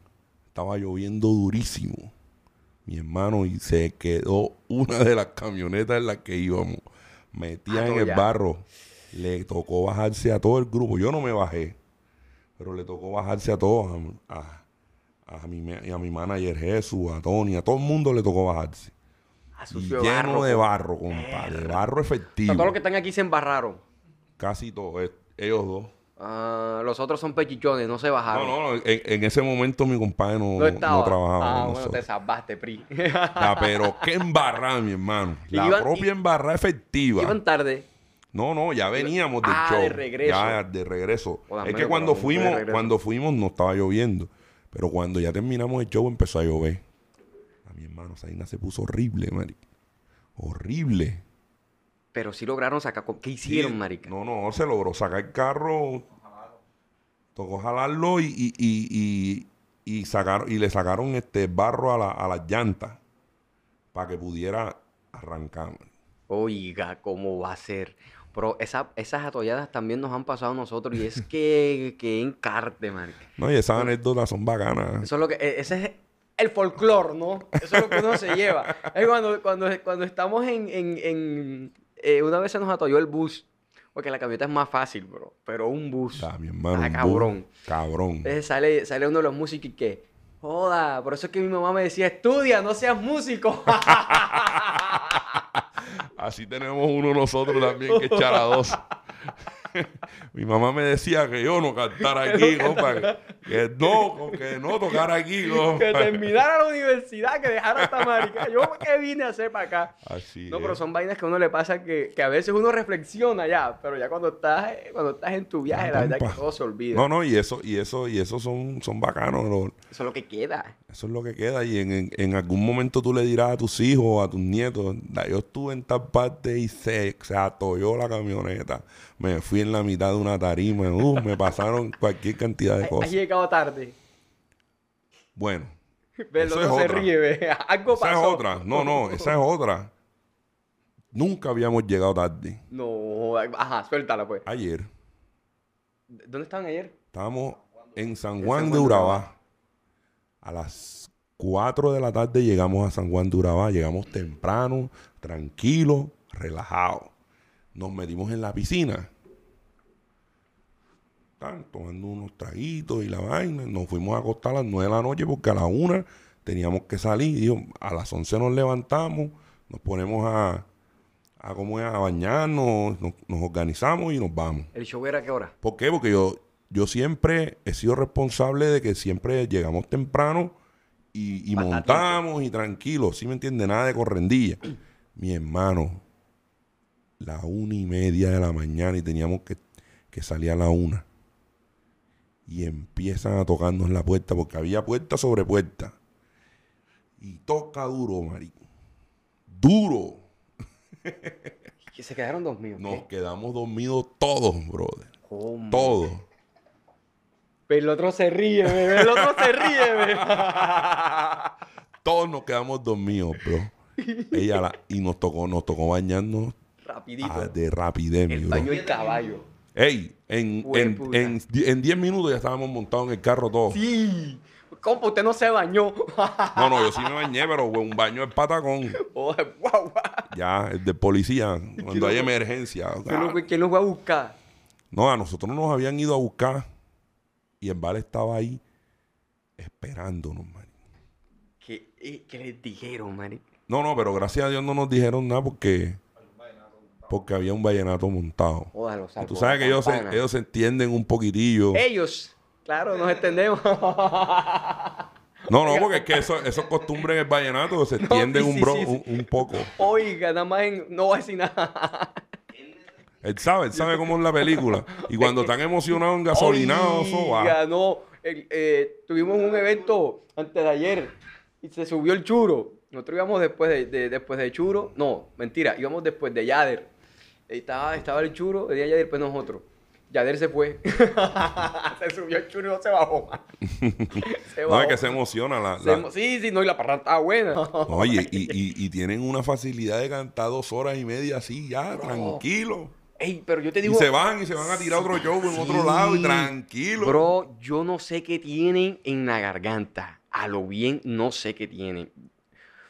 Estaba lloviendo durísimo. Mi hermano y se quedó una de las camionetas en las que íbamos. Metía en el barro. Le tocó bajarse a todo el grupo. Yo no me bajé. Pero le tocó bajarse a todos. A, a, a mi, me- a mi manager Jesús, a Tony, a todo el mundo le tocó bajarse. Ah, Y lleno de barro, compadre. De barro O sea, efectivo. todos los que están aquí se embarraron. Casi todos. eh, Ellos dos. Ah, los otros son pechichones, no se bajaron. No, no, no, en, en ese momento mi compadre no, No no trabajaba Ah, con bueno, te salvaste, Pri. Ya, pero qué embarrada, mi hermano. La iban- propia embarrada efectiva. Iban tarde. No, no, ya veníamos del Ah, show. de regreso. Ya de regreso. Joder, es que cuando fuimos, cuando fuimos no estaba lloviendo. Pero cuando ya terminamos el show empezó a llover. A mi hermano, esa vaina se puso horrible, marica. Horrible. Pero sí lograron sacar. ¿Qué hicieron, Sí, marica? No, no, se logró sacar el carro. Tocó jalarlo y, y, y, y, sacaron, y le sacaron este barro a, la, a las llantas para que pudiera arrancar. Oiga, ¿cómo va a ser? Pero esa- esas atolladas también nos han pasado a nosotros y es que, que encarte, marica. No, y esas anécdotas son bacanas. Eso es lo que, e- ese es el folclore, ¿no? Eso es lo que uno se lleva. Es cuando, cuando, cuando estamos en, en, en, eh, una vez se nos atolló el bus, porque la camioneta es más fácil, bro, pero un bus. Ah, mi hermano. Ah, cabrón. Cabrón. Entonces sale, sale uno de los músicos y que, joda, por eso es que mi mamá me decía, estudia, no seas músico. Así tenemos uno nosotros también que echar a dos. Mi mamá me decía que yo no cantara aquí, compa. Que, que no, que no tocara aquí, compa. que terminara la universidad, que dejara esta marica. Yo, ¿qué vine a hacer para acá? Así No, es. pero son vainas que a uno le pasa que, que a veces uno reflexiona ya, pero ya cuando estás, eh, cuando estás en tu viaje, la verdad es que todo se olvida. No, no, y eso, y eso, y eso son, son bacanos. Eso es lo que queda. Eso es lo que queda. Y en, en- en algún momento tú le dirás a tus hijos, a tus nietos, "Da, yo estuve en tal parte y se, se atolló la camioneta. Me fui en la mitad de una tarima. uh, me pasaron cualquier cantidad de Has cosas. llegado tarde. Bueno, Ve, el Eso otro es se otra. ríe, ve. Algo esa es pasó. otra. No, no, esa es otra. Nunca habíamos llegado tarde. No, ajá, suéltala pues. Ayer ¿Dónde estaban ayer? estábamos en San En Juan San de Juan de Urabá a las 4 de la tarde llegamos a San Juan de Urabá, llegamos temprano, tranquilo, relajado. Nos metimos en la piscina. Están tomando unos traguitos y la vaina. Nos fuimos a acostar a las 9 de la noche porque a la 1 teníamos que salir. Digo, a las 11 nos levantamos, nos ponemos a, a, ¿cómo es? a bañarnos, nos, nos organizamos y nos vamos. ¿El show era a qué hora? ¿Por qué? Porque yo, yo siempre he sido responsable de que siempre llegamos temprano y, y montamos y tranquilos, ¿sí me entiende? Nada de correndilla. Mi hermano, la una y media de la mañana y teníamos que, que salir a la una. Y empiezan a tocarnos la puerta porque había puerta sobre puerta. Y toca duro, marico. Duro. Que se quedaron dormidos. Nos quedamos dormidos todos, brother. ¿Cómo? Todos. Pero el otro se ríe, bebé. El otro se ríe, bebé. Todos nos quedamos dormidos, bro. Ella la- y nos tocó, nos tocó bañarnos Rapidito. ah, de rapidez, mi el bro. baño del caballo. Ey, en, en, en, en 10 minutos ya estábamos montados en el carro todos. Sí. ¿Cómo usted no se bañó? No, no, yo sí me bañé, pero un baño de patacón. Oh, guau, guau. Ya, el de policía, cuando hay no- emergencia. ¿Quién los va a buscar? No, a nosotros nos habían ido a buscar y el vale estaba ahí esperándonos, man. ¿Qué, eh, qué les dijeron, man? No, no, pero gracias a Dios no nos dijeron nada porque porque había un vallenato montado. Joder, los Y salvó tú sabes que ellos se, ellos se entienden un poquitillo. Ellos. Claro, nos entendemos. No, no, porque es que eso, esos costumbres en el vallenato se entienden sí, un, bro- sí, sí. Un, un poco. Oiga, nada más en... No voy a decir nada. Él sabe, él sabe cómo es la película. Y cuando están emocionados, engasolinados. Oiga, no. El- eh, tuvimos un evento antes de ayer y se subió el churo. Nosotros íbamos después de, de- después de churo. No, mentira, íbamos después de Yader. Estaba, estaba el churo, el día de Yader, después nosotros. Yader se fue. se subió el churo y no se bajó más. se No, bajó. es que se emociona. La, Se la- emo- sí, sí, no, y la parranda estaba buena. Oye, y, y- y tienen una facilidad de cantar dos horas y media así, ya, tranquilo. Ey, pero yo te Y digo... se van y se van a tirar otro show en otro lado y tranquilo. Bro, yo no sé qué tienen en la garganta. A lo bien, no sé qué tienen.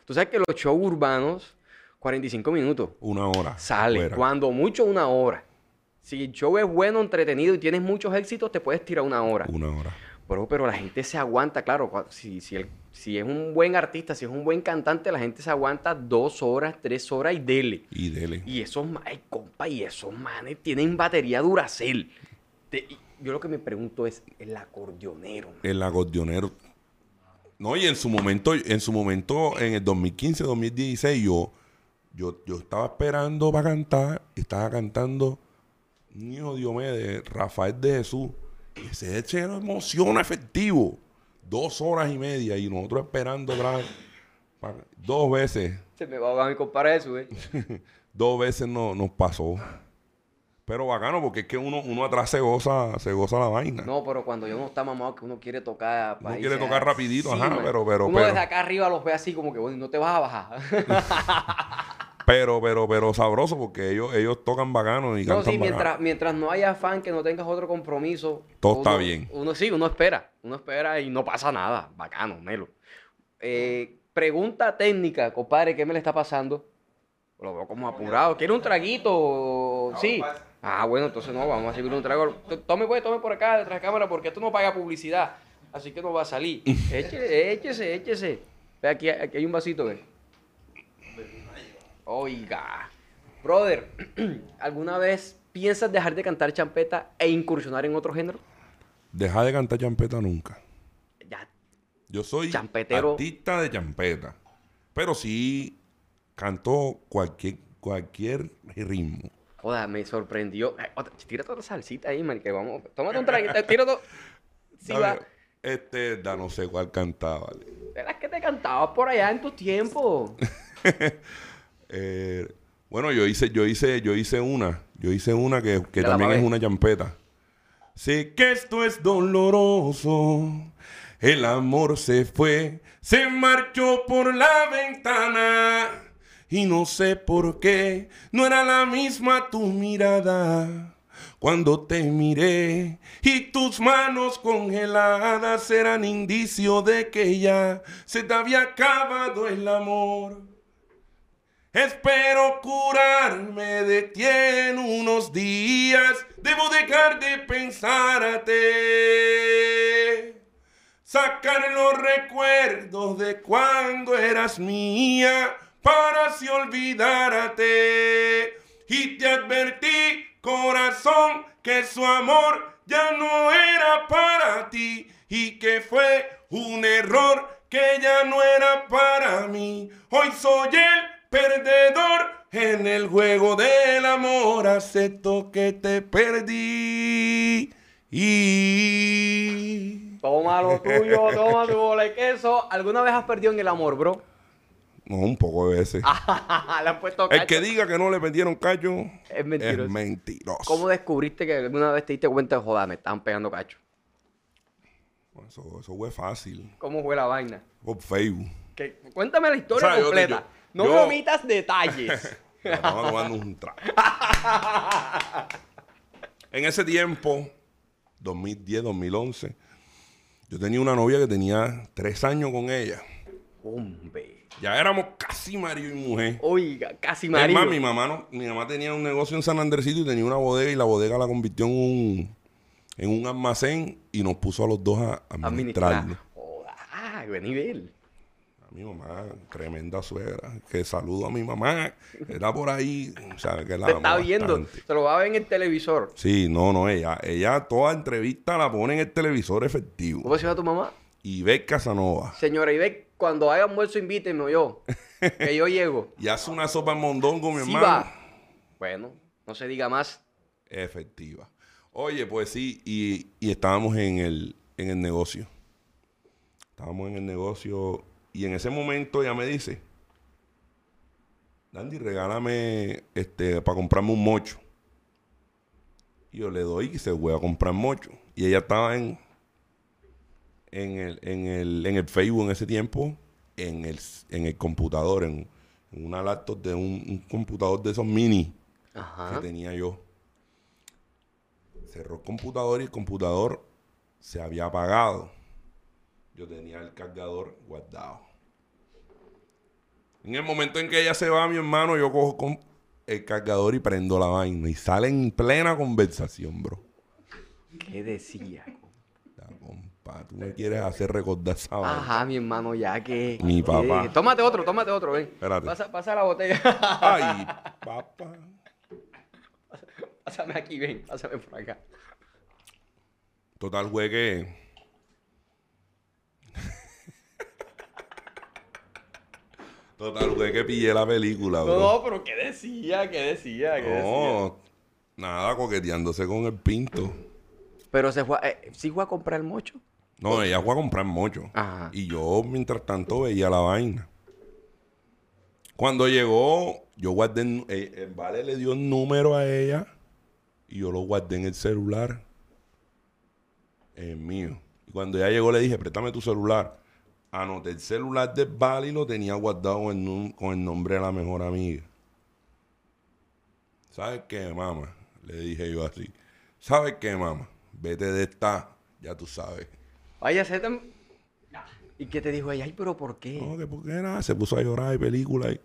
Tú sabes que los shows urbanos, 45 minutos. Una hora. Sale. fuera. Cuando mucho, una hora. Si el show es bueno, entretenido y tienes muchos éxitos, te puedes tirar una hora. Una hora. Bro, pero la gente se aguanta, claro. Si, si, el- si es un buen artista, si es un buen cantante, la gente se aguanta dos horas, tres horas y dele. Y dele. Y esos manes, compa, y esos manes tienen batería. Te- y yo lo que me pregunto es, el acordeonero. man. El acordeonero. No, y en su momento, en su momento, en el 2015, 2016, yo, yo, yo estaba esperando para cantar, estaba cantando Niño de Rafael de Jesús. Y ese ese era emociona efectivo. Dos horas y media, y nosotros esperando Dos veces, Se me va a ahogar mi compadre eso, eh. dos veces no, nos pasó. Pero bacano, porque es que uno, uno atrás se goza, se goza la vaina. No, pero cuando yo no está mamado, que uno quiere tocar. Uno quiere se- tocar rapidito, ajá, man. pero- pero- Uno pero- desde acá arriba los ve así como que, bueno, no te vas a bajar. Pero, pero, pero sabroso porque ellos, ellos tocan bacano y no, cantan sí, mientras, bacano. mientras no haya afán, que no tengas otro compromiso. Todo está bien. Uno sí, uno espera. Uno espera y no pasa nada. Bacano, melo. Eh, pregunta técnica, compadre, ¿qué me le está pasando? Lo veo como apurado. ¿Quiere un traguito? Sí. Ah, bueno, entonces no, vamos a seguir un trago. Tome, pues, tome por acá, detrás de cámara, porque esto no paga publicidad. Así que no va a salir. Échese, échese, échese. Ve, aquí, aquí hay un vasito, ve. Oiga. Brother, ¿alguna vez piensas dejar de cantar champeta e incursionar en otro género? Deja de cantar champeta nunca. Ya, Yo soy Champetero. artista de champeta. Pero sí canto cualquier, cualquier ritmo. joda, me sorprendió. Ay, otra- tírate otra salsita ahí, man, que vamos. Tómate un traguito, tírate. Sí, ¿Sabes? va. Este, da no sé cuál cantaba. vale. Era que te cantabas por allá en tus tiempos. Eh, bueno, yo hice, yo hice, yo hice una. Yo hice una que, que también es una champeta. Sé que esto es doloroso. El amor se fue, se marchó por la ventana. Y no sé por qué, no era la misma tu mirada. Cuando te miré y tus manos congeladas eran indicio de que ya se te había acabado el amor. Espero curarme de ti en unos días. Debo dejar de pensarte. Sacar los recuerdos de cuando eras mía para así olvidarte. Y te advertí, corazón, que su amor ya no era para ti y que fue un error que ya no era para mí. Hoy soy el perdedor en el juego del amor. Acepto que te perdí. Y... Toma lo tuyo, toma tu bola de queso. ¿Alguna vez has perdido en el amor, bro? No, un poco de veces. Le han puesto El cacho. que diga que no le metieron callo Es mentiroso. es mentiroso. ¿Cómo descubriste que alguna vez te diste cuenta de joder, me estaban pegando cacho? Eso, eso fue fácil. ¿Cómo fue la vaina? Por Facebook. Cuéntame la historia O sea, yo- completa. yo- no yo- me omitas detalles. Estaba tomando un trago. en ese tiempo, 2010, 2011, yo tenía una novia que tenía tres años con ella. Hombre. Ya éramos casi marido y mujer. Oiga, casi Es marido. más, mi mamá, no, mi mamá tenía un negocio en San Andresito y tenía una bodega y la bodega la convirtió en un, en un almacén y nos puso a los dos a Administrar. administrarlo. Joda, ah, buen nivel. Mi mamá, tremenda suegra. Que saludo a mi mamá. Está por ahí. O sea, que la Te está viendo. Se lo va a ver en el televisor. Sí, no, no, ella, ella toda entrevista la pone en el televisor efectivo. ¿Cómo se llama tu mamá? Ve Casanova. Señora Ibe, cuando haya almuerzo, invítenme yo. que yo llego. Y hace una sopa en mondongo, mi Sí hermano. va. Bueno, no se diga más. Efectiva. Oye, pues sí, y, y estábamos en el, en el negocio. Estábamos en el negocio y en ese momento ella me dice, Dandy, regálame este, para comprarme un mocho. Y yo le doy y se voy a comprar mocho. Y ella estaba en, en, el, en, el, en el Facebook en ese tiempo, en el, en el computador, en, en una laptop de un, un computador de esos mini que tenía yo. Cerró el computador y el computador se había apagado. Yo tenía el cargador guardado. En el momento en que ella se va, mi hermano, yo cojo con el cargador y prendo la vaina. Y sale en plena conversación, bro. ¿Qué decía? Ya, compa, tú me quieres hacer recordar esa vaina. Ajá, mi hermano, ya que. Mi papá. Tómate otro, tómate otro, ven. Espérate. Pasa, pasa la botella. Ay, papá. pásame aquí, ven, pásame por acá. Total, fue que. Total, fue que pillé la película, bro. No, pero ¿qué decía? ¿Qué decía? ¿Qué decía? No, nada, coqueteándose con el pinto. Pero se fue, a- eh, sí fue a comprar el mocho. No, ella fue a comprar mocho. Ajá. Y yo, mientras tanto, veía la vaina. Cuando llegó, yo guardé, el, eh, el vale le dio el número a ella y yo lo guardé en el celular. El mío. Y cuando ella llegó, le dije, préstame tu celular. Anoté el celular del vale y lo tenía guardado en un- con el nombre de la mejor amiga. ¿Sabes qué, mamá? Le dije yo así. ¿Sabes qué, mamá? Vete de esta, ya tú sabes. Vaya, se te... ¿Y qué te dijo ella? Ay, pero ¿por qué? No, que porque nada, se puso a llorar y película y.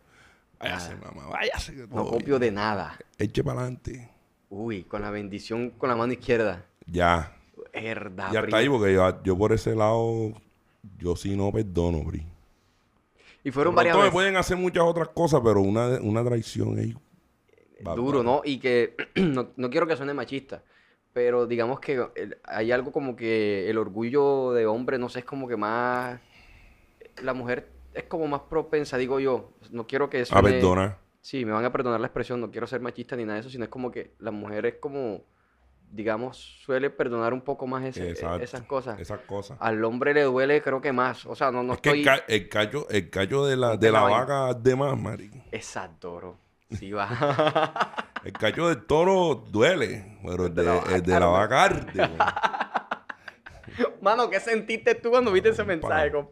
Váyase, mamá, váyase. Que Ah. No copio bien. de nada. Eche para adelante. Uy, con la bendición con la mano izquierda. Ya. Herda, ya está ahí porque yo, yo por ese lado, yo sí no perdono, Bri. Y fueron varias pronto me veces. pueden hacer muchas otras cosas, pero una, una traición ahí. va- Duro, va- ¿no? Y que no, no quiero que suene machista, pero digamos que el- hay algo como que el orgullo de hombre, no sé, es como que más... La mujer es como más propensa, digo yo. No quiero que A suene... perdonar. Sí, me van a perdonar la expresión, no quiero ser machista ni nada de eso, sino es como que la mujer es como, digamos, suele perdonar un poco más ese- Exacto. esas cosas. Esas cosas. Al hombre le duele, creo que más. O sea, no, no es que estoy... el, ca- el callo, el callo de la, de la vaca de más, marico. Exacto, bro. Sí va. El callo del toro duele, pero el de de, la vaca el de la vaca arde. Mano, ¿qué sentiste tú cuando viste ese mensaje, compa?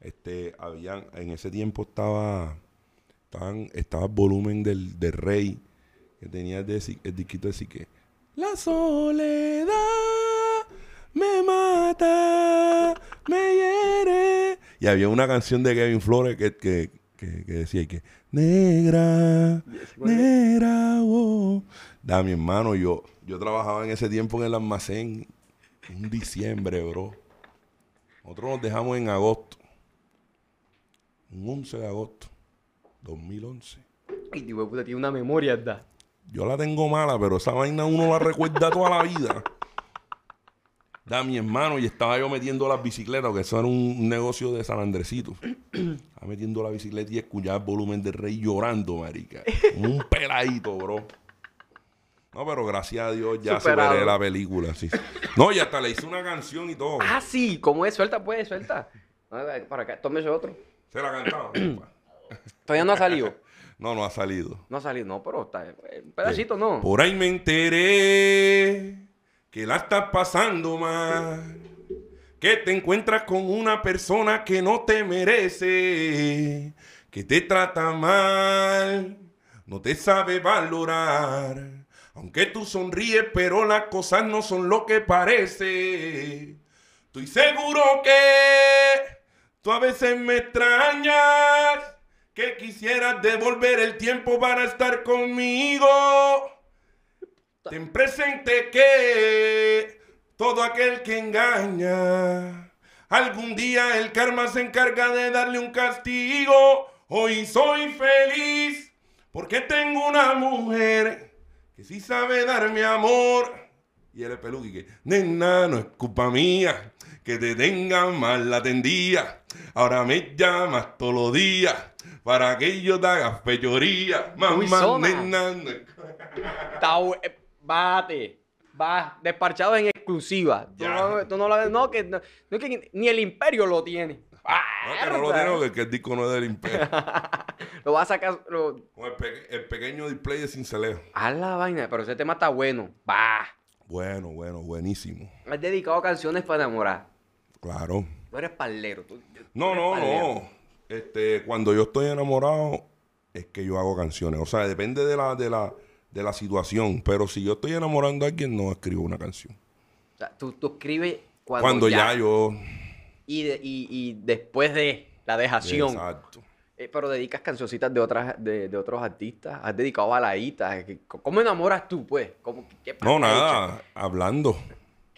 este, habían, en ese tiempo estaba, estaban, estaba el volumen del, del rey, que tenía el, de, el disquito de Sique. La soledad me mata, me hiere. Y había una canción de Kevin Flores que, que, que, decía que negra, negra, oh. Da mi hermano, yo, yo trabajaba en ese tiempo en el almacén, un diciembre, bro. Nosotros nos dejamos en agosto. Un 11 de agosto, 2011. Y tipo, puta, tiene una memoria, ¿verdad? Yo la tengo mala, pero esa vaina uno la recuerda toda la vida. Da mi hermano y estaba yo metiendo las bicicletas, que eso era un negocio de San Andresito. estaba metiendo la bicicleta y escuchaba el volumen del rey llorando, marica. Un peladito, bro. No, pero gracias a Dios ya Superado. superé la película, sí. No, y hasta le hice una canción y todo. Ah, sí, ¿cómo es? Suelta, pues, suelta. Para acá, tómese otro. Se la cantaba. Todavía no ha salido. No, no ha salido. No ha salido, no, pero está. Un pedacito, no. Por ahí me enteré que la estás pasando mal. Que te encuentras con una persona que no te merece. Que te trata mal. No te sabe valorar. Aunque tú sonríes, pero las cosas no son lo que parece. Estoy seguro que tú a veces me extrañas. Que quisieras devolver el tiempo para estar conmigo. Ten presente que todo aquel que engaña, algún día el karma se encarga de darle un castigo. Hoy soy feliz porque tengo una mujer que sí sabe darme amor. Y él es peluqui que, nena, no es culpa mía que te tengan mal la tendía. Ahora me llamas todos los días para que yo te haga fechoría. Mamá, eh, Bate. Va, desparchado en exclusiva. Tú no, tú no lo no, que, no, que ni el imperio lo tiene. No, que no lo tengo, que, que el disco no es del imperio. Lo va a sacar. Lo... Con el, pe- el pequeño display de cincelejo. Haz la vaina, pero ese tema está bueno. Va. Bueno, bueno, buenísimo. Has dedicado canciones para enamorar. Claro. Tú eres parlero. tú- tú No, eres no, no. Este, cuando yo estoy enamorado, es que yo hago canciones. O sea, depende de la, de la, de la situación. Pero si yo estoy enamorando a alguien, no escribo una canción. O sea, tú, tú escribes cuando, Cuando, ya, yo. Y, de- y, y después de la dejación. Exacto. Eh, pero dedicas cancioncitas de otras de, de otros artistas. Has dedicado baladitas. ¿Qué- ¿Cómo enamoras tú, pues? ¿Cómo, qué, No, nada. Hablando.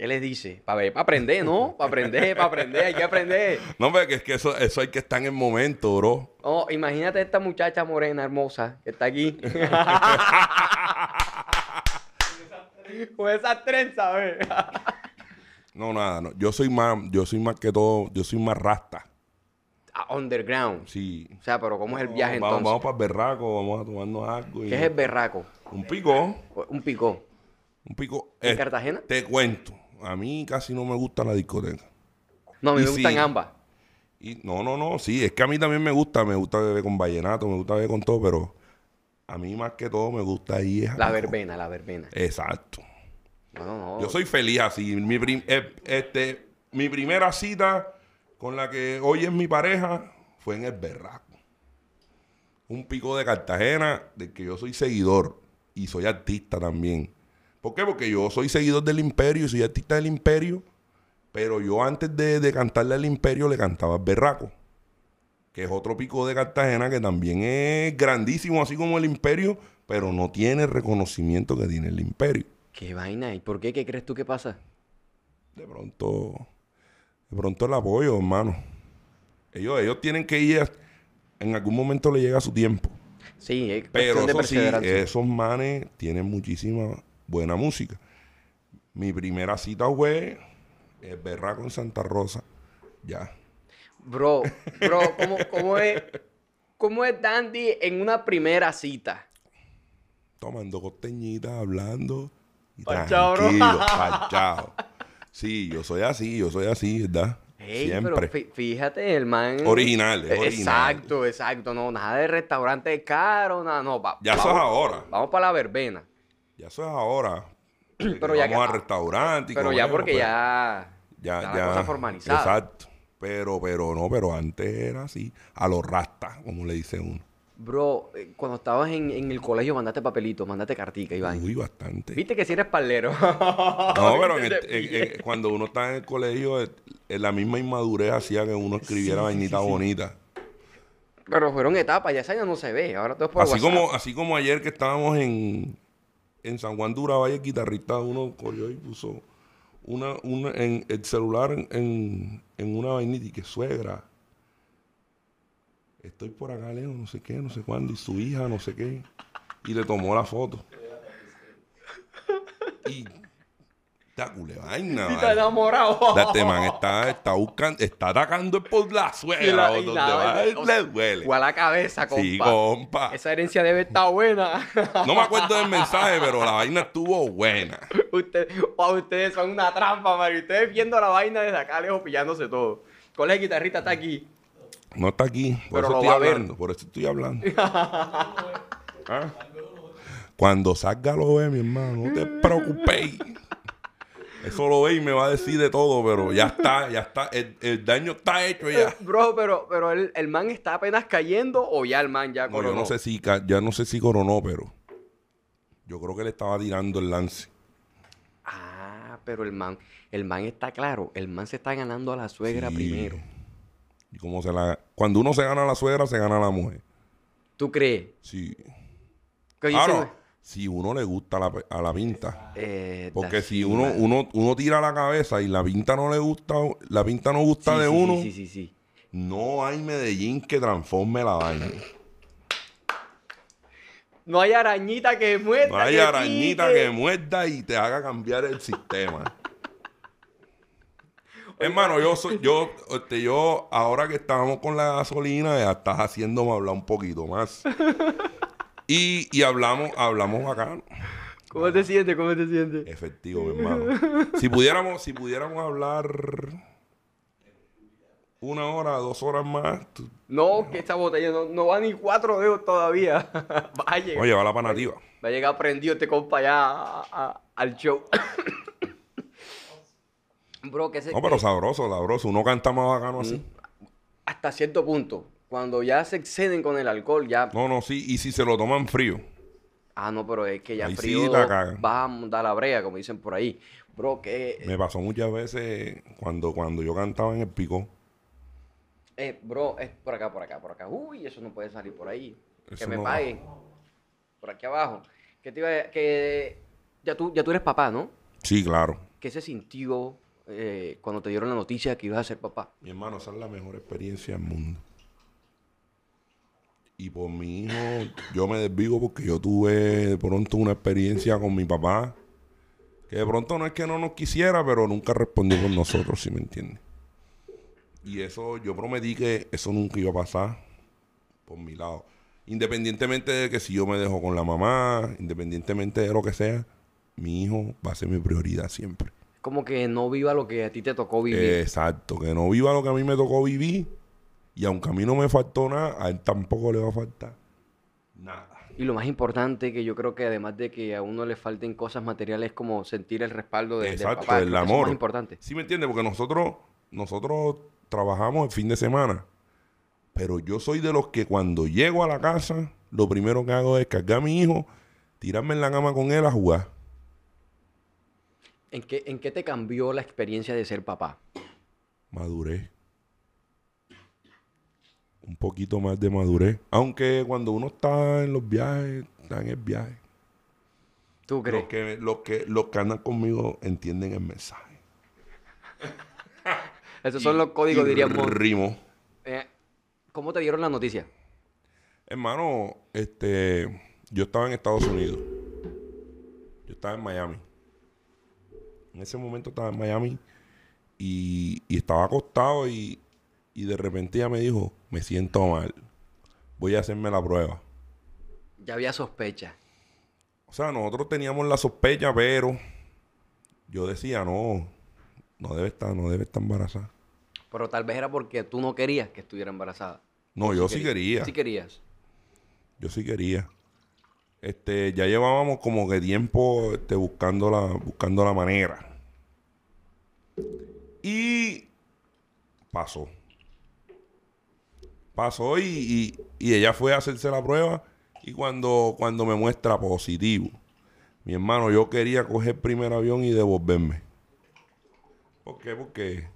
¿Qué les dice? Para ver, para aprender, ¿no? Para aprender, para aprender, hay que aprender. No, porque es que eso, eso hay que estar en el momento, bro. Oh, imagínate esta muchacha morena hermosa que está aquí. Con esas trenzas, ¿ves? No, nada. No. Yo soy más, yo soy más que todo, yo soy más rasta. Ah, Underground. Sí. O sea, pero ¿cómo es el viaje vamos, entonces? Vamos para el berraco, vamos a tomarnos algo. y- ¿Qué es el berraco? Un pico. Un picó. Un pico. ¿En Cartagena? Te cuento. A mí casi no me gusta la discoteca. No, a mí Y me gustan sí. ambas. Y no, no, no. Sí, es que a mí también me gusta. Me gusta beber con vallenato, me gusta beber con todo, pero a mí más que todo me gusta ir. a La pico. verbena, la verbena. Exacto. No, no, no. Yo soy feliz así. Mi, prim- eh, este, mi primera cita con la que hoy es mi pareja fue en el Berraco. Un pico de Cartagena del que yo soy seguidor y soy artista también. ¿Por qué? Porque yo soy seguidor del Imperio y soy artista del Imperio, pero yo antes de, de cantarle al Imperio le cantaba al Berraco, que es otro pico de Cartagena que también es grandísimo, así como el Imperio, pero no tiene el reconocimiento que tiene el Imperio. ¿Qué vaina? ¿Y por qué? ¿Qué crees tú que pasa? de pronto, de pronto el apoyo, hermano. Ellos, ellos tienen que ir, a- en algún momento le llega su tiempo. Sí, es Pero de sí, esos manes tienen muchísima buena música. Mi primera cita fue el Berraco en Santa Rosa. Ya. Bro, bro, ¿cómo, cómo es, ¿cómo es Dandy en una primera cita? Tomando costeñitas, hablando. Y Parchao, bro. Sí, yo soy así, yo soy así, ¿verdad? Ey, Siempre. pero fí- fíjate, el man... Original, es original. Exacto, exacto. No, nada de restaurante caro, nada, no. Ya vamos, ahora. Vamos para la verbena. Ya eso es ahora. Pero ya Vamos que- al restaurante. y Pero ya porque pero- ya... ya, ya ya, la cosa formalizada. Exacto. Pero, pero no, pero antes era así, a los rastas, como le dice uno. Bro, eh, cuando estabas en, en el colegio, mandaste papelito, mandaste cartica, Iván. Uy, bastante. Viste que si eres paldero. No, pero en el- en- en- cuando uno está en el colegio, eh, la misma inmadurez hacía que uno escribiera Sí, sí. bonitas. Pero fueron etapas, ya esa ya no se ve. Ahora todo es por Así WhatsApp. como, así como ayer que estábamos en, en San Juan de Urabá, el guitarrista uno corrió y puso una, una en el celular en, en, en una vainita y que suegra. Estoy por acá, Leo, no sé qué, no sé cuándo, y su hija, no sé qué. Y le tomó la foto. Y. Da cule vaina, Sí, vale. está enamorado. Este man está, está buscando, está atacando por la suegra. Y la- o y donde la- va, le duele. O a la cabeza, compa. Sí, compa. Esa herencia debe estar buena. No me acuerdo del mensaje, pero la vaina estuvo buena. Usted, wow, ustedes son una trampa, Mario. Ustedes viendo la vaina desde acá lejos, pillándose todo. ¿Cuál es el guitarrista? Está aquí. No está aquí, por Pero eso lo estoy va a ver. hablando. Por eso estoy hablando. ¿Ah? Cuando salga lo ve, mi hermano, no te preocupes. Eso lo ve y me va a decir de todo, pero ya está, ya está. El, el daño está hecho ya. Bro, pero, pero el, el man está apenas cayendo o ya el man ya No, yo coronó? no sé si ya no sé si coronó, pero yo creo que le estaba tirando el lance. Ah, pero el man, el man está claro. El man se está ganando a la suegra Sí. primero. Y como se la, cuando uno se gana a la suegra, se gana a la mujer. ¿Tú crees? Sí. ¿Qué Claro? Si uno le gusta la a la pinta. Eh, Porque si uno, uno, uno tira la cabeza y la pinta no le gusta, la pinta no gusta Sí, de sí, uno, Sí, sí, sí, sí. no hay Medellín que transforme la vaina. No hay arañita que muerda. No hay que arañita que muerda y te haga cambiar el sistema. Hermano, yo soy, yo, este, yo, ahora que estábamos con la gasolina, ya estás haciéndome hablar un poquito más. Y, y hablamos, hablamos bacano. ¿Cómo te sientes? ¿Cómo te sientes? Efectivo, mi hermano. Si pudiéramos, si pudiéramos hablar una hora, dos horas más, tú- No, que esta botella no, no va ni cuatro dedos todavía. va a llegar. oye, va la panativa. Va a llegar prendido este compa ya a- a- al show. Bro, que se, No, pero sabroso, sabroso. Uno canta más bacano así. hasta cierto punto, cuando ya se exceden con el alcohol, ya... No, no, sí. Y si se lo toman frío. Ah, no, pero es que ya Ahí sí frío la cagan. va a dar la brea, como dicen por ahí. Bro, que... Me pasó muchas veces cuando, cuando yo cantaba en el pico. Eh, bro, es por acá, por acá, por acá. Uy, eso no puede salir por ahí. que me no- paguen. Por aquí abajo. Que te iba a- que ya tú, ya tú eres papá, ¿no? Sí, claro. ¿Qué se sintió eh, cuando te dieron la noticia que ibas a ser papá? Mi hermano, esa es la mejor experiencia del mundo. Y por mi hijo, yo me desvivo porque yo tuve de pronto una experiencia con mi papá. Que de pronto no es que no nos quisiera, pero nunca respondió con nosotros, si me entiendes. Y eso, yo prometí que eso nunca iba a pasar por mi lado. Independientemente de que si yo me dejo con la mamá, independientemente de lo que sea, mi hijo va a ser mi prioridad siempre. Como que no viva lo que a ti te tocó vivir. Exacto, que no viva lo que a mí me tocó vivir. Y aunque a mí no me faltó nada, a él tampoco le va a faltar nada. Y lo más importante que yo creo que además de que a uno le falten cosas materiales como sentir el respaldo de, del Exacto, papá, el eso es amor. más importante. ¿Sí me entiendes? Porque nosotros, nosotros trabajamos el fin de semana. Pero yo soy de los que cuando llego a la casa, lo primero que hago es cargar a mi hijo, tirarme en la cama con él a jugar. ¿En qué, ¿En qué te cambió la experiencia de ser papá? Madurez. Un poquito más de madurez. Aunque cuando uno está en los viajes, está en el viaje. ¿Tú crees? Los que, los, que, los que andan conmigo entienden el mensaje. Esos son los códigos, diríamos. Rimo. Eh, ¿Cómo te dieron la noticia? Hermano, este, yo estaba en Estados Unidos. Yo estaba en Miami. En ese momento estaba en Miami y, y estaba acostado y, y de repente ella me dijo, me siento mal. Voy a hacerme la prueba. Ya había sospecha. O sea, nosotros teníamos la sospecha, pero yo decía, no, no debe estar, no debe estar embarazada. Pero tal vez era porque tú no querías que estuviera embarazada. No, yo sí quería. Sí querías. Yo sí quería. Este, ya llevábamos como que tiempo este, buscando, la, buscando la manera. Y pasó. Pasó y, y- ella fue a hacerse la prueba y cuando, cuando me muestra positivo, mi hermano, yo quería coger primer avión y devolverme. ¿Por qué? Porque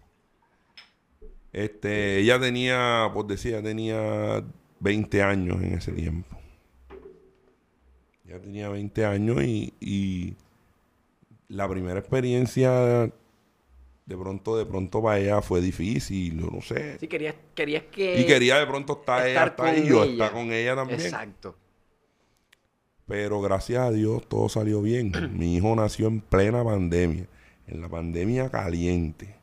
este, ella tenía, por decir, ella tenía 20 años en ese tiempo. Ella tenía 20 años y, y la primera experiencia de pronto, de pronto para ella fue difícil, yo no sé. Sí, querías, querías que... Y quería de pronto estar, ella, estar estar ahí, con yo ella. estar con ella también. Exacto. Pero gracias a Dios todo salió bien. Mi hijo nació en plena pandemia, en la pandemia caliente.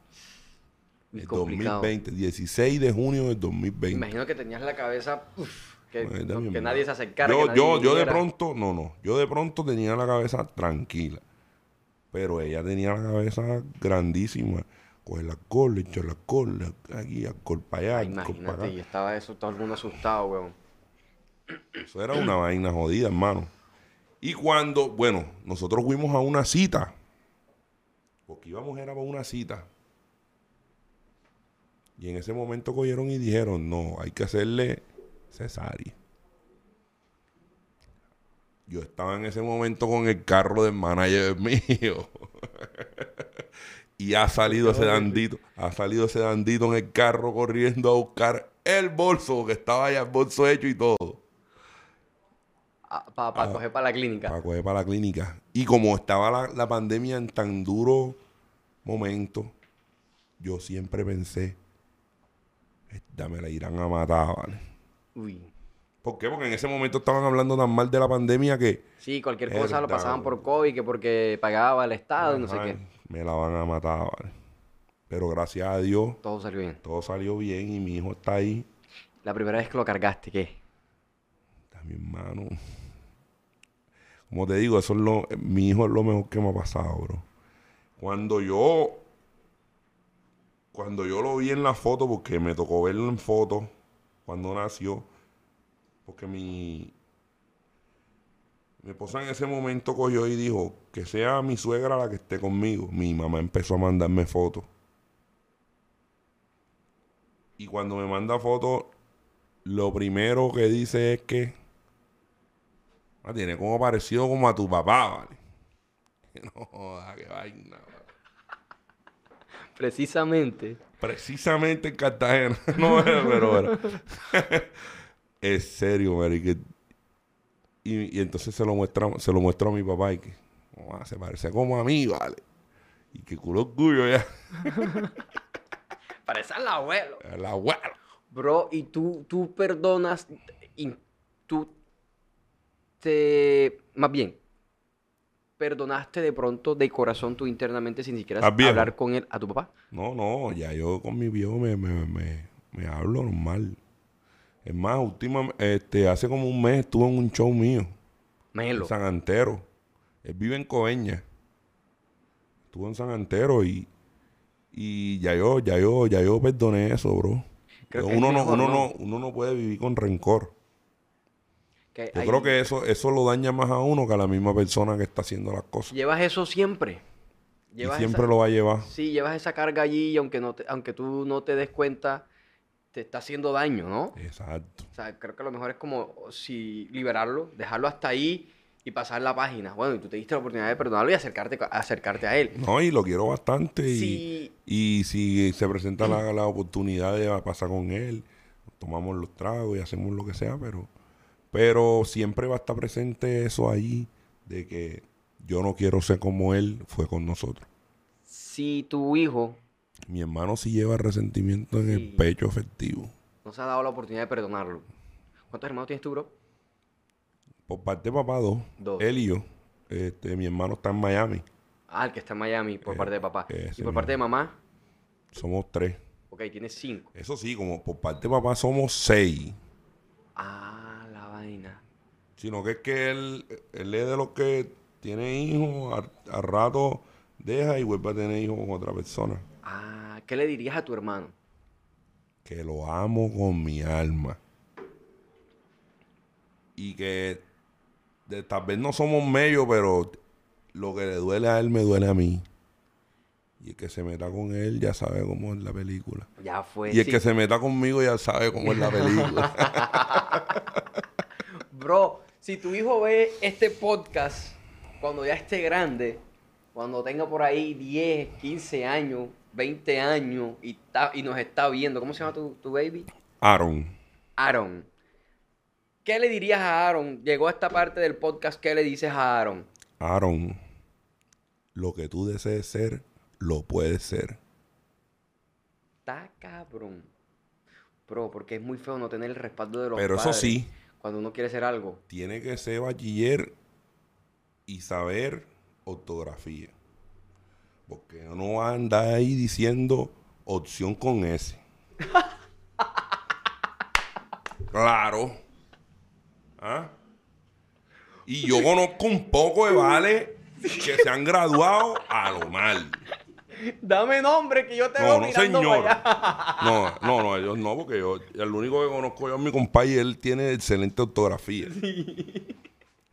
El complicado. 2020, 16 de junio del 2020. Imagino que tenías la cabeza... uf, que, Pues, no- que nadie se acercara. Yo, que nadie yo, yo de pronto, no, no, yo de pronto tenía la cabeza tranquila. Pero ella tenía la cabeza grandísima. Coger la alcohol, echar la alcohol, aquí, alcohol para allá, alcohol para imagínate, acá. y estaba eso, todo el mundo asustado, weón. Eso era una vaina jodida, hermano. Y cuando, bueno, nosotros fuimos a una cita. Porque íbamos era para una cita. Y en ese momento cogieron y dijeron, no, hay que hacerle cesárea. Yo estaba en ese momento con el carro del manager mío. y ha salido ese dandito, ha salido ese dandito en el carro corriendo a buscar el bolso, que estaba ya el bolso hecho y todo. Para Ah. coger para la clínica. para coger para la clínica. Y como estaba la, la pandemia en tan duro momento, yo siempre pensé, esta me la irán a matar, ¿vale? Uy. ¿Por qué? Porque en ese momento estaban hablando tan mal de la pandemia que Sí, cualquier cosa lo pasaban por. COVID, que porque pagaba el Estado, y no sé qué. me la van a matar, ¿vale? Pero gracias a Dios, Todo salió bien. todo salió bien y mi hijo está ahí. La primera vez que lo cargaste, ¿qué? Está mi hermano. Como te digo, eso es lo, mi hijo es lo mejor que me ha pasado, bro. Cuando yo, cuando yo lo vi en la foto, porque me tocó verlo en foto, cuando nació, porque mi, mi esposa en ese momento cogió y dijo que sea mi suegra la que esté conmigo. Mi mamá empezó a mandarme fotos. Y cuando me manda fotos, lo primero que dice es que ah, tiene como parecido como a tu papá, ¿vale? No, joda, qué vaina. ¿vale? Precisamente. Precisamente en Cartagena. no, pero, pero. es serio, marica. Y, y entonces se lo muestra, se lo muestra a mi papá y que "Oh, se parece como a mí, ¿vale? Y que culo orgullo ya. Parece al abuelo. El abuelo. Bro, y tú, tú perdonas, y tú te, más bien, perdonaste de pronto de corazón tú internamente sin siquiera ¿Al hablar con él, a tu papá. No, no, ya yo con mi viejo me, me, me, me hablo normal. Es más, última, este, hace como un mes estuve en un show mío, Melo. en San Antero. Él vive en Coveña. Estuve en San Antero y, y ya yo, ya yo, ya yo perdoné eso, bro. Creo uno, no, uno, ¿no? no, uno no puede vivir con rencor. Que Yo hay- creo que eso, eso lo daña más a uno que a la misma persona que está haciendo las cosas. Llevas eso siempre. Y siempre esa- lo va a llevar. Sí, llevas esa carga allí y aunque, no te- aunque tú no te des cuenta, te está haciendo daño, ¿no? Exacto. O sea, creo que lo mejor es como si liberarlo, dejarlo hasta ahí y pasar la página. Bueno, y tú te diste la oportunidad de perdonarlo y acercarte, acercarte a él. No, y lo quiero bastante. Y, Sí. y si se presenta la, la oportunidad de pasar con él, tomamos los tragos y hacemos lo que sea, pero, pero siempre va a estar presente eso ahí de que yo no quiero ser como él fue con nosotros. Si tu hijo Mi hermano sí lleva resentimiento en Sí. el pecho efectivo. no se ha dado la oportunidad de perdonarlo, ¿cuántos hermanos tienes tú, bro? Por parte de papá, dos. Dos. Él y yo. Este, mi hermano está en Miami. Ah, el que está en Miami por Eh, parte de papá. ese Y por parte de mamá, Somos tres. ok, tienes cinco. Eso sí, como por parte de papá somos seis. Ah, la vaina. Sino que es que él, él es de los que tiene hijos, a, a rato deja y vuelve a tener hijos con otra persona. Ah, ¿qué le dirías a tu hermano? Que lo amo con mi alma. Y que de- tal vez no somos medios, pero lo que le duele a él me duele a mí. Y el que se meta con él ya sabe cómo es la película. Ya fue. Y el sí. que se meta conmigo ya sabe cómo es la película. Bro, si tu hijo ve este podcast cuando ya esté grande, cuando tenga por ahí 10, 15 años, 20 años y, está- y nos está viendo, ¿cómo se llama tu, tu baby? Aaron, Aaron. ¿Qué le dirías a Aaron? Llegó a esta parte del podcast, ¿qué le dices a Aaron? Aaron, lo que tú desees ser, lo puedes ser. Está cabrón. Bro, porque es muy feo no tener el respaldo de los Pero eso padres sí, Cuando uno quiere hacer algo. tiene que ser bachiller y saber ortografía. Porque no va a andar ahí diciendo opción con S. claro. ¿Ah? Y yo conozco un poco de vales que se han graduado a lo mal. Dame nombre que yo te No, veo no, mirando señor. para allá. No, no, no, ellos no, porque yo, el único que conozco yo es mi compadre y él tiene excelente ortografía.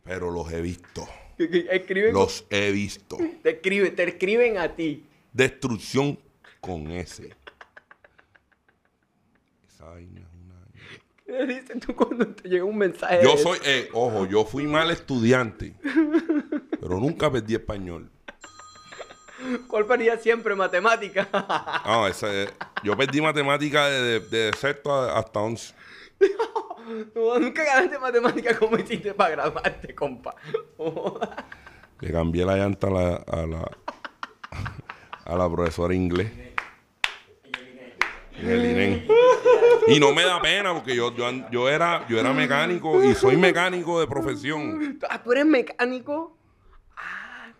Pero los he visto. Escriben, Los he visto. te, escriben, te escriben a ti. Destrucción con S. Esa vaina es una- ¿Qué le dices tú cuando te llega un mensaje? Yo soy, eh, ojo, yo fui mal estudiante, pero nunca perdí español. ¿Cuál perdía siempre? Matemática. Ah, esa es- yo perdí matemática de, de, de sexto hasta once. No, nunca ganaste matemática como hiciste para graduarte, compa. Le cambié la llanta a la, a la, a la profesora inglés. En el INEM. Y no me da pena porque yo, yo, yo, era, yo era mecánico y soy mecánico de profesión, ah, ¿tú eres mecánico?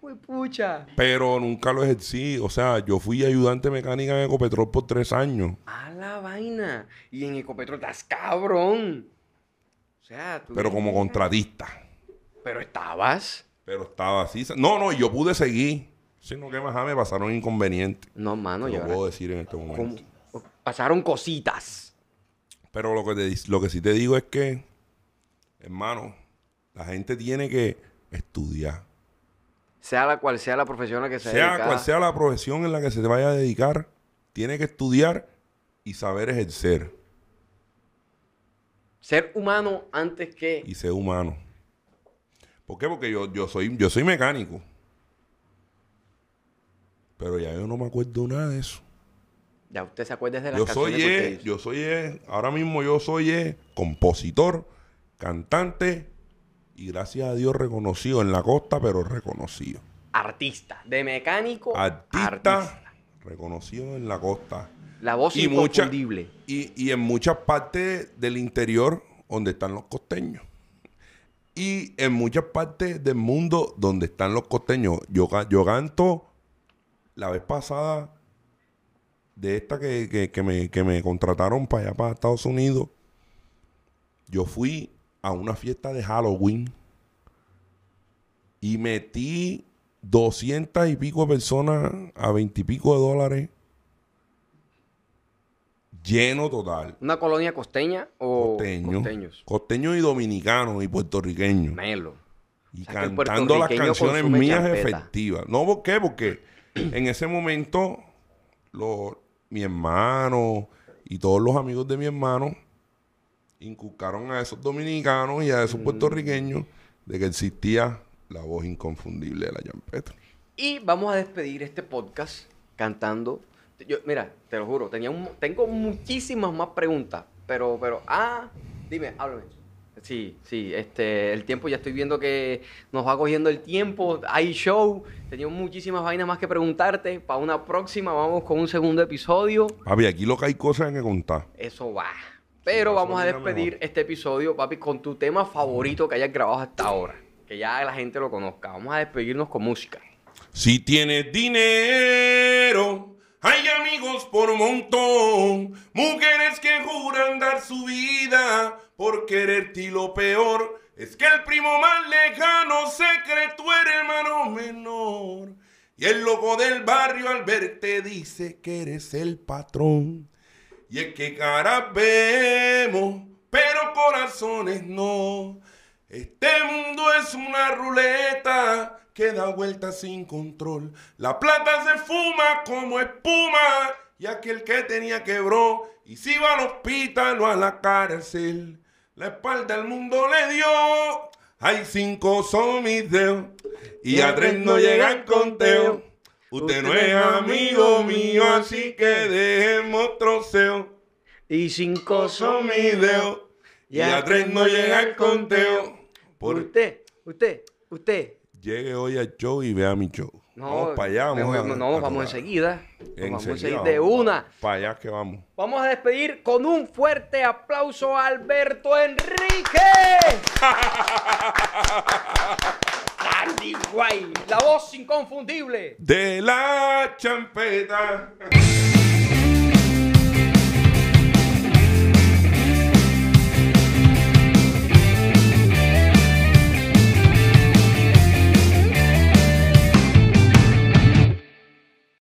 Ah, pucha. pero nunca lo ejercí. O sea, yo fui ayudante mecánica en Ecopetrol por tres años. A la vaina. Y en Ecopetro estás cabrón. O sea, tú. pero como contratista. Pero estabas. Pero estaba así. No, no, yo pude seguir. Sino que más me pasaron inconvenientes. No, mano, yo. lo puedo decir en este momento. Pasaron cositas. Pero lo que, te, lo que sí te digo es que, hermano, la gente tiene que estudiar. Sea la cual sea la profesión a la que se Sea dedica. cual sea la profesión en la que se te vaya a dedicar, tiene que estudiar y saber ejercer Ser humano antes que. y ser humano. ¿Por qué? Porque yo, yo, soy, yo soy mecánico. Pero ya yo no me acuerdo nada de eso. Ya usted se acuerda de las Yo canciones soy, que usted eh, hizo. yo soy, eh, ahora mismo yo soy eh, compositor, cantante y gracias a Dios reconocido en la costa, pero reconocido. Artista. De mecánico. Artista, reconocido en la costa. La voz Y mucha- inconfundible. Y, y en muchas partes del interior donde están los costeños. Y en muchas partes del mundo donde están los costeños. Yo, yo canto la vez pasada de esta que, que- que me, que me contrataron para allá, para Estados Unidos. Yo fui a una fiesta de Halloween y metí doscientas y pico de personas a veintipico de dólares. Lleno total. ¿Una colonia costeña o Costeño. costeños? Costeños y dominicanos y puertorriqueños. Melo. Y O sea, cantando las canciones mías champeta. efectivas. No, ¿por qué? Porque en ese momento lo- mi hermano y todos los amigos de mi hermano inculcaron a esos dominicanos y a Mm. esos puertorriqueños de que existía la voz inconfundible de la champeta. Y vamos a despedir este podcast cantando. Yo, mira, te lo juro, tenía un- tengo muchísimas más preguntas, pero, pero, ah, dime, háblame. Sí, sí, este, el tiempo ya estoy viendo que nos va cogiendo el tiempo, hay show, tenía muchísimas vainas más que preguntarte. Para una próxima vamos con un segundo episodio. Papi, aquí lo que hay cosas que contar. Eso va. Pero vamos a despedir mejor. este episodio, papi, con tu tema favorito que hayas grabado hasta ahora. Que ya la gente lo conozca. Vamos a despedirnos con música. Si tienes dinero, hay amigos por montón, mujeres que juran dar su vida por quererte y lo peor es que el primo más lejano se cree tu hermano menor. Y el loco del barrio al verte dice que eres el patrón. Y es que caras vemos, pero corazones no. Este mundo es una ruleta que da vueltas sin control. La plata se fuma como espuma y aquel que tenía quebró y si iba al hospital o a la cárcel. La espalda al mundo le dio. Hay cinco son mis y a tres no llega el conteo. Usted no es amigo mío, así que dejemos troceo. Y cinco Son mis dedos y a tres no llega el conteo. Por Usted, usted, usted. Llegue hoy al show y vea mi show. vamos para allá. Vamos, a- no, a vamos enseguida. Nos vamos Enseguida, enseguida de una. Para allá que vamos. Vamos a despedir con un fuerte aplauso a Alberto Enrique. Andy la voz inconfundible. De la champeta.